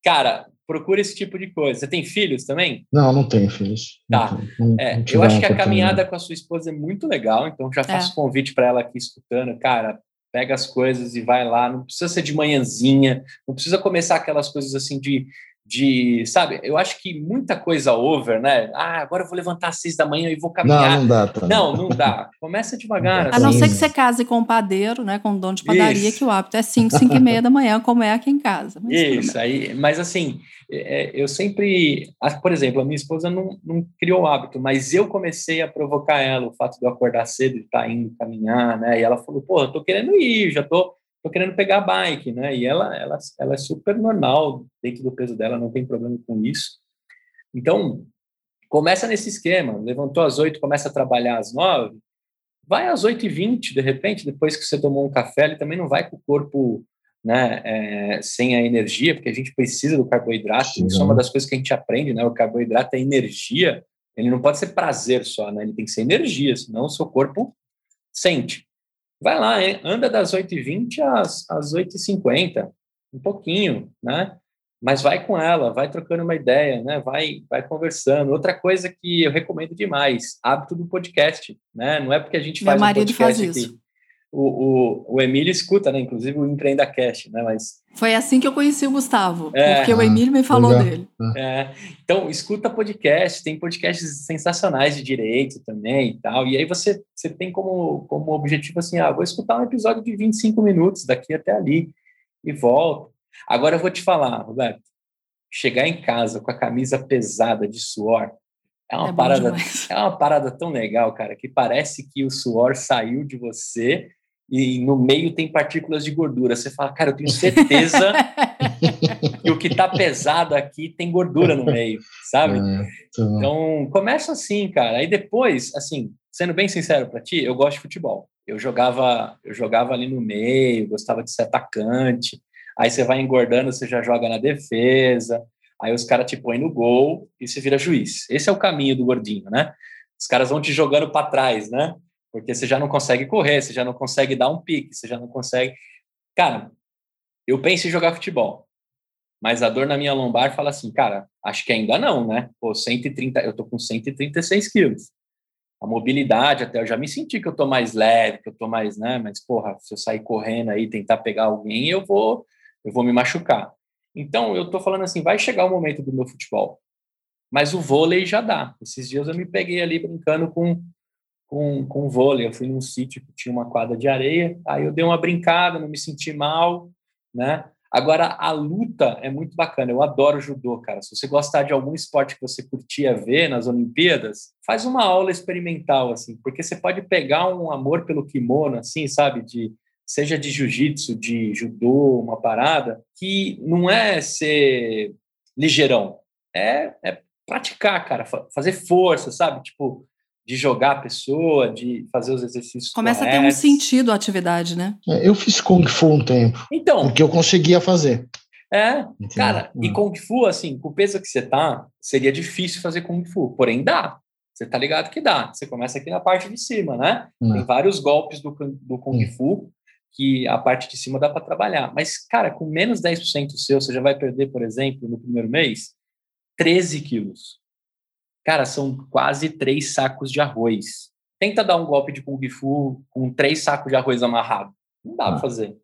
cara, procura esse tipo de coisa. Você tem filhos também? Não, não tenho filhos. Tá. Não, não, é, eu acho que a caminhada com a sua esposa é muito legal, então já faço é. convite para ela aqui escutando. Cara, pega as coisas e vai lá. Não precisa ser de manhãzinha, não precisa começar aquelas coisas assim de de, sabe, eu acho que muita coisa over, né? Ah, agora eu vou levantar às seis da manhã e vou caminhar. Não, não dá. Tá. Não, não dá. Começa devagar. A não ser que você case com um padeiro, né, com um dono de padaria, Isso. que o hábito é cinco, cinco e meia da manhã, como é aqui em casa. Mas Isso, aí, mas assim, é, eu sempre, por exemplo, a minha esposa não, não criou o hábito, mas eu comecei a provocar ela, o fato de eu acordar cedo e estar tá indo caminhar, né? E ela falou, pô, eu tô querendo ir, já tô tô querendo pegar a bike, né? E ela, ela, ela é super normal dentro do peso dela, não tem problema com isso. Então, começa nesse esquema. Levantou às oito, começa a trabalhar às nove, vai às oito e vinte, de repente, depois que você tomou um café, ele também não vai com o corpo né, é, sem a energia, porque a gente precisa do carboidrato. Sim, isso é uma das coisas que a gente aprende, né? O carboidrato é energia. Ele não pode ser prazer só, né? Ele tem que ser energia, senão o seu corpo sente. Vai lá, hein? anda das 8h20 às, às 8h50, um pouquinho, né? Mas vai com ela, vai trocando uma ideia, né? Vai, vai conversando. Outra coisa que eu recomendo demais, hábito do podcast, né? Não é porque a gente faz Meu marido um podcast faz. Aqui, o, o, o Emílio escuta, né? Inclusive o Empreenda Cast, né? Mas foi assim que eu conheci o Gustavo, é, porque o Emílio me falou legal. dele. É, então escuta podcast, tem podcasts sensacionais de direito também e tal. E aí você você tem como como objetivo assim, ah, vou escutar um episódio de 25 minutos daqui até ali e volto. Agora eu vou te falar, Roberto, chegar em casa com a camisa pesada de suor é uma é parada, é uma parada tão legal, cara, que parece que o suor saiu de você e no meio tem partículas de gordura. Você fala, cara, eu tenho certeza <laughs> que o que está pesado aqui tem gordura no meio, sabe? É, então, começa assim, cara. Aí depois, assim, sendo bem sincero para ti, eu gosto de futebol. Eu jogava, eu jogava ali no meio, gostava de ser atacante. Aí você vai engordando, você já joga na defesa. Aí os caras te põem no gol e você vira juiz. Esse é o caminho do gordinho, né? Os caras vão te jogando para trás, né? Porque você já não consegue correr, você já não consegue dar um pique, você já não consegue. Cara, eu penso em jogar futebol, mas a dor na minha lombar fala assim, cara, acho que ainda não, né? Pô, 130, eu tô com 136 quilos. A mobilidade, até eu já me senti que eu tô mais leve, que eu tô mais, né? Mas, porra, se eu sair correndo aí, tentar pegar alguém, eu vou, eu vou me machucar. Então, eu tô falando assim, vai chegar o momento do meu futebol. Mas o vôlei já dá. Esses dias eu me peguei ali brincando com com, com vôlei. Eu fui num sítio que tinha uma quadra de areia, aí eu dei uma brincada, não me senti mal, né? Agora, a luta é muito bacana. Eu adoro judô, cara. Se você gostar de algum esporte que você curtia ver nas Olimpíadas, faz uma aula experimental, assim, porque você pode pegar um amor pelo kimono, assim, sabe? De, seja de jiu-jitsu, de judô, uma parada, que não é ser ligeirão, é, é praticar, cara, fazer força, sabe? Tipo, de jogar a pessoa, de fazer os exercícios. Começa corretos. a ter um sentido a atividade, né? É, eu fiz Kung Fu um tempo. Então. Porque eu conseguia fazer. É, Entendeu? cara, e é. Kung Fu, assim, com o peso que você tá, seria difícil fazer Kung Fu, porém dá. Você tá ligado que dá. Você começa aqui na parte de cima, né? É. Tem vários golpes do, do Kung Fu que a parte de cima dá para trabalhar. Mas, cara, com menos 10% seu, você já vai perder, por exemplo, no primeiro mês, 13 quilos. Cara, são quase três sacos de arroz. Tenta dar um golpe de Kung Fu com três sacos de arroz amarrado. Não dá para fazer.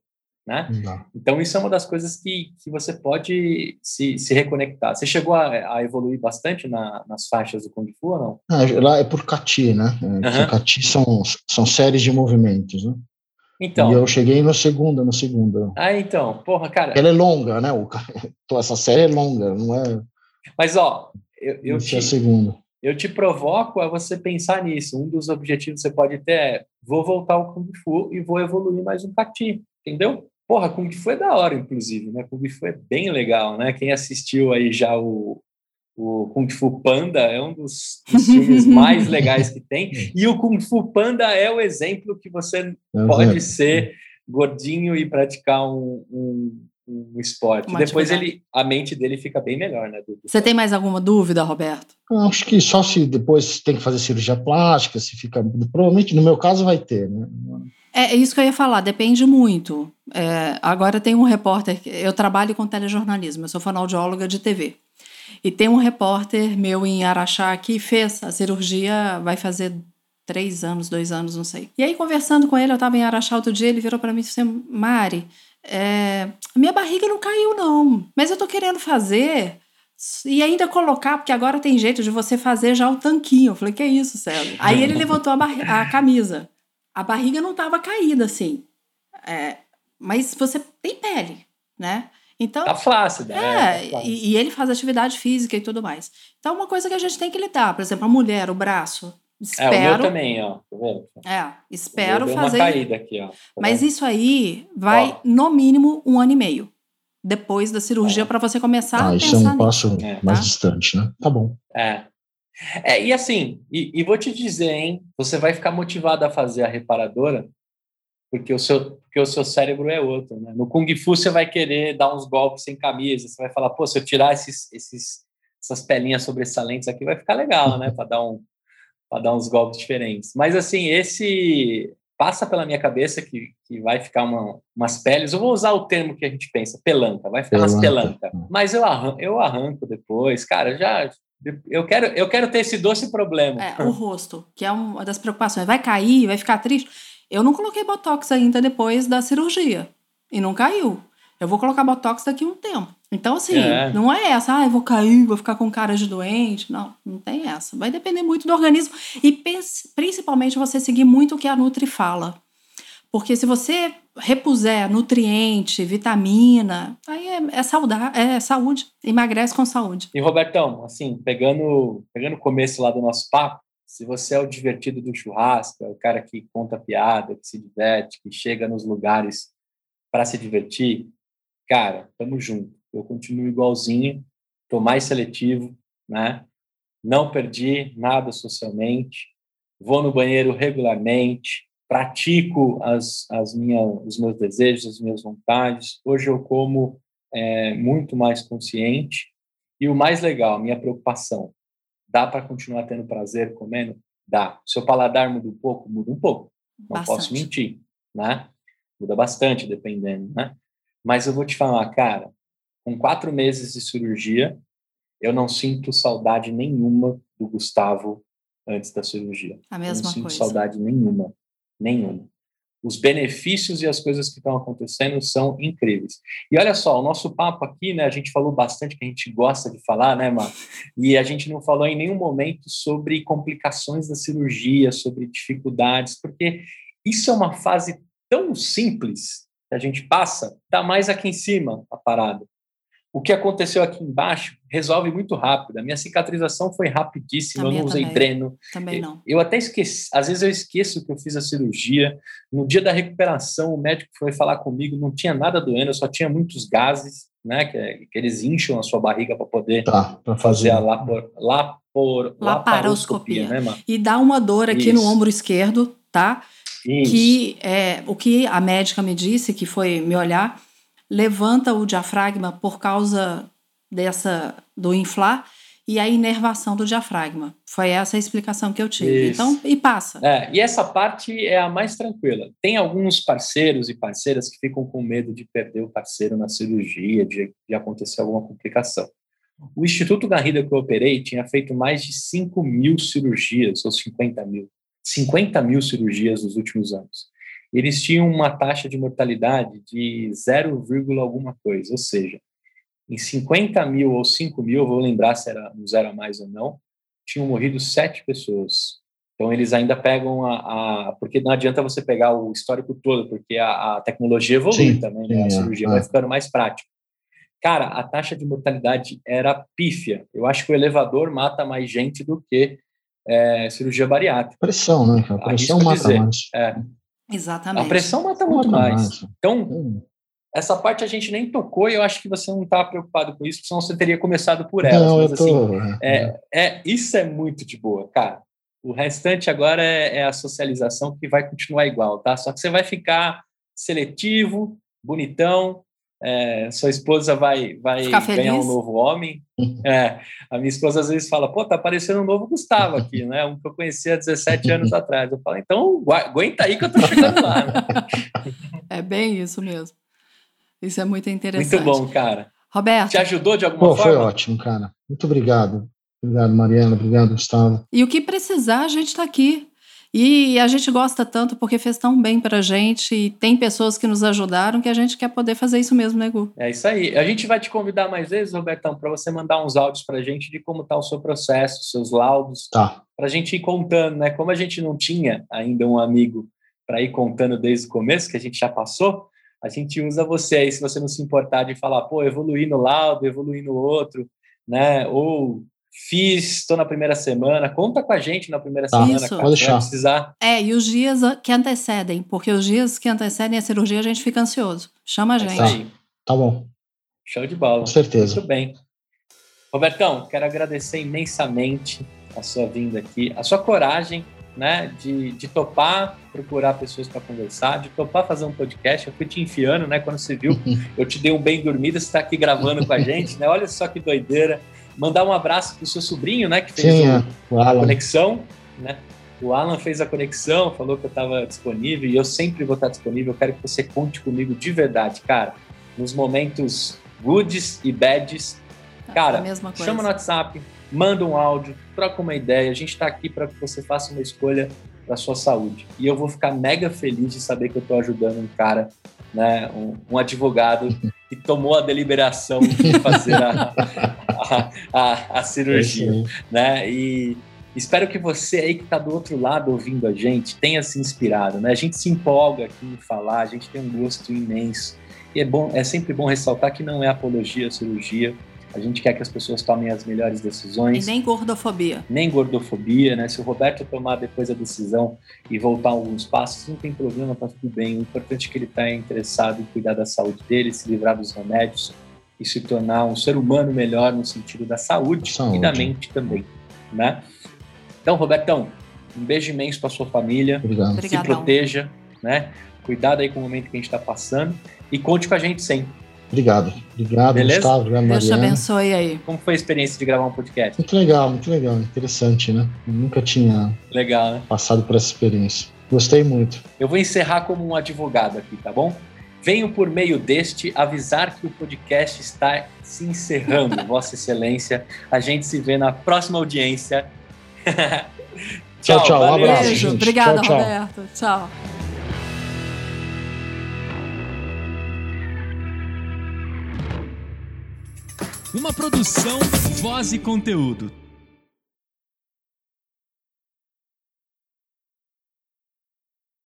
Né? Então, isso é uma das coisas que, que você pode se, se reconectar. Você chegou a, a evoluir bastante na, nas faixas do Kung Fu ou não? Ah, lá é por Kati, né? Uhum. Kati são, são séries de movimentos, né? Então. E eu cheguei no segundo, no segundo. Ah, então. Porra, cara. Ela é longa, né? O, <laughs> essa série é longa, não é. Mas, ó, eu, eu, te, é segundo. eu te provoco a você pensar nisso. Um dos objetivos que você pode ter é: vou voltar ao Kung Fu e vou evoluir mais um Kati, entendeu? Porra, Kung Fu é da hora, inclusive, né? Kung Fu é bem legal, né? Quem assistiu aí já o, o Kung Fu Panda é um dos, dos <laughs> filmes mais legais que tem. E o Kung Fu Panda é o exemplo que você pode ser gordinho e praticar um, um, um esporte. Uma Depois ele, a mente dele fica bem melhor, né? Você tem mais alguma dúvida, Roberto? Acho que só se depois tem que fazer cirurgia plástica, se fica. Provavelmente, no meu caso, vai ter, né? É, é isso que eu ia falar, depende muito. É, agora tem um repórter, eu trabalho com telejornalismo, eu sou fonoaudióloga de TV. E tem um repórter meu em Araxá que fez a cirurgia, vai fazer três anos, dois anos, não sei. E aí, conversando com ele, eu estava em Araxá outro dia, ele virou para mim e disse: Mari, é, minha barriga não caiu, não. Mas eu tô querendo fazer E ainda colocar, porque agora tem jeito de você fazer já o tanquinho. Eu falei, que é isso, César? Aí ele <laughs> levantou a, a camisa. A barriga não estava caída assim. É, mas você tem pele, né? Então, tá flácida. É, é tá e, e, ele faz atividade física e tudo mais. Então, uma coisa que a gente tem que lidar, por exemplo, a mulher, o braço. Espero, é, o meu também, ó. Tá é, espero fazer. Uma caída aqui, ó. Tá mas isso aí vai, ó. no mínimo, um ano e meio depois da cirurgia é. para você começar ah, a isso é um passo é, mais tá? distante, né? Tá bom. É. É, e assim, e, e, vou te dizer, hein? Você vai ficar motivado a fazer a reparadora porque o seu, porque o seu cérebro é outro, né? No Kung Fu você vai querer dar uns golpes sem camisa, você vai falar, pô, se eu tirar esses, esses, essas pelinhas sobressalentes aqui vai ficar legal, né? <laughs> Para dar um para dar uns golpes diferentes. Mas assim, esse passa pela minha cabeça que, que vai ficar uma, umas peles. Eu vou usar o termo que a gente pensa, pelanca, vai ficar pelanca. umas pelanca. Mas eu arranco, eu arranco depois, cara. Já eu quero, eu quero ter esse doce problema. É, o rosto, que é uma das preocupações. Vai cair, vai ficar triste. Eu não coloquei botox ainda depois da cirurgia e não caiu. Eu vou colocar botox daqui a um tempo. Então, assim, é. não é essa, ah, eu vou cair, vou ficar com cara de doente. Não, não tem essa. Vai depender muito do organismo e principalmente você seguir muito o que a Nutri fala. Porque se você repuser nutriente, vitamina, aí é, é, saudar, é saúde, emagrece com saúde. E Robertão, assim, pegando, pegando o começo lá do nosso papo, se você é o divertido do churrasco, é o cara que conta piada, que se diverte, que chega nos lugares para se divertir, cara, tamo junto. Eu continuo igualzinho, tô mais seletivo, né? Não perdi nada socialmente, vou no banheiro regularmente, pratico as, as minhas, os meus desejos, as minhas vontades. Hoje eu como é, muito mais consciente e o mais legal, minha preocupação, Dá para continuar tendo prazer comendo? Dá. Seu paladar muda um pouco? Muda um pouco. Não bastante. posso mentir, né? Muda bastante, dependendo, né? Mas eu vou te falar, cara, com quatro meses de cirurgia, eu não sinto saudade nenhuma do Gustavo antes da cirurgia. A mesma eu não sinto coisa. saudade nenhuma, nenhuma os benefícios e as coisas que estão acontecendo são incríveis. E olha só, o nosso papo aqui, né, a gente falou bastante que a gente gosta de falar, né, Mar? E a gente não falou em nenhum momento sobre complicações da cirurgia, sobre dificuldades, porque isso é uma fase tão simples que a gente passa, dá mais aqui em cima a parada. O que aconteceu aqui embaixo resolve muito rápido. A minha cicatrização foi rapidíssima, eu não usei também. dreno. Também não. Eu, até esqueci, às vezes eu esqueço que eu fiz a cirurgia. No dia da recuperação, o médico foi falar comigo, não tinha nada doendo, eu só tinha muitos gases, né, que, que eles incham a sua barriga para poder tá, fazer a lapor, lapor, laparoscopia. Né, e dá uma dor aqui Isso. no ombro esquerdo, tá? Isso. Que é o que a médica me disse, que foi me olhar, levanta o diafragma por causa dessa do inflar e a inervação do diafragma. Foi essa a explicação que eu tive. Isso. Então, e passa. É, e essa parte é a mais tranquila. Tem alguns parceiros e parceiras que ficam com medo de perder o parceiro na cirurgia, de, de acontecer alguma complicação. O Instituto Garrida que eu operei tinha feito mais de 5 mil cirurgias, ou 50 mil. 50 mil cirurgias nos últimos anos eles tinham uma taxa de mortalidade de 0, alguma coisa, ou seja, em 50 mil ou 5 mil, vou lembrar se era um zero a mais ou não, tinham morrido sete pessoas. Então, eles ainda pegam a, a, Porque não adianta você pegar o histórico todo, porque a, a tecnologia evolui sim, também, né? a cirurgia é. vai ficando mais prática. Cara, a taxa de mortalidade era pífia. Eu acho que o elevador mata mais gente do que é, cirurgia bariátrica. Pressão, né? A pressão mata dizer. mais. É. Exatamente. A pressão mata muito mata mais. mais. Então, hum. essa parte a gente nem tocou e eu acho que você não está preocupado com isso, senão você teria começado por ela. Não, mas, eu tô... assim, é, é, é, isso é muito de boa, cara. O restante agora é, é, a socialização que vai continuar igual, tá? Só que você vai ficar seletivo, bonitão, é, sua esposa vai, vai ganhar um novo homem. <laughs> É, a minha esposa às vezes fala, pô, tá aparecendo um novo Gustavo aqui, né? Um que eu conheci há 17 anos atrás. Eu falo, então aguenta aí que eu tô chegando lá. Né? <laughs> É bem isso mesmo. Isso é muito interessante. Muito bom, cara. Roberto. Te ajudou de alguma pô, forma? Foi ótimo, cara. Muito obrigado. Obrigado, Mariana. Obrigado, Gustavo. E o que precisar, a gente está aqui. E a gente gosta tanto porque fez tão bem pra gente e tem pessoas que nos ajudaram que a gente quer poder fazer isso mesmo, né, Gu? É isso aí. A gente vai te convidar mais vezes, Robertão, para você mandar uns áudios pra gente de como tá o seu processo, seus laudos, Tá. pra gente ir contando, né? Como a gente não tinha ainda um amigo para ir contando desde o começo, que a gente já passou, a gente usa você aí, se você não se importar de falar, pô, evoluí no laudo, evoluí no outro, né? Ou fiz, estou na primeira semana, conta com a gente na primeira Tá, semana, Isso. cara. pode vai precisar. É, e os dias que antecedem, porque os dias que antecedem a cirurgia a gente fica ansioso. Chama a É gente. isso aí. Tá bom, Show de bola. com certeza. Muito bem. Robertão, quero agradecer imensamente a sua vinda aqui, a sua coragem, né, de, de topar procurar pessoas para conversar, de topar fazer um podcast. Eu fui te enfiando, né, quando você viu, <laughs> eu te dei um bem dormido, você está aqui gravando com a gente, né? Olha só que doideira. Mandar um abraço pro seu sobrinho, né, que fez Sim, o- é. O a conexão, né? O Alan fez a conexão, falou que eu estava disponível e eu sempre vou estar disponível. Eu quero que você conte comigo de verdade, cara. Nos momentos goods e bads, É a cara, mesma coisa. chama no WhatsApp, manda um áudio, troca uma ideia. A gente está aqui para que você faça uma escolha para sua saúde. E eu vou ficar mega feliz de saber que eu estou ajudando um cara, né, um, um advogado que tomou a deliberação de fazer a, <laughs> a, <laughs> a- a cirurgia É né? E espero que você aí que está do outro lado ouvindo a gente tenha se inspirado, né? A gente se empolga aqui em falar, a gente tem um gosto imenso. E é bom, é sempre bom ressaltar que não é apologia à cirurgia. A gente quer que as pessoas tomem as melhores E decisões, nem gordofobia. nem gordofobia, né? Se o Roberto tomar depois a decisão e voltar alguns passos, não tem problema, tá tudo bem. O importante é que ele está interessado em cuidar da saúde dele, se livrar dos remédios e se tornar um ser humano melhor no sentido da saúde, Saúde. e da mente também, né? Então, Robertão, um beijo imenso para sua família, Obrigado. se Obrigadão. proteja, né? Cuidado aí com o momento que a gente está passando e conte com a gente sempre. Obrigado. Obrigado, Beleza? Gustavo. Obrigado, Deus te abençoe aí. Como foi a experiência de gravar um podcast? Muito legal, muito legal. Interessante, né? Eu nunca tinha Legal, né? passado por essa experiência. Gostei muito. Eu vou encerrar como um advogado aqui, tá bom? Venho por meio deste avisar que o podcast está se encerrando, <laughs> Vossa Excelência. A gente se vê na próxima audiência. <laughs> Tchau, tchau. Um abraço. Beijo. Obrigada, Tchau, tchau. Roberto. Tchau. Uma produção, voz e conteúdo.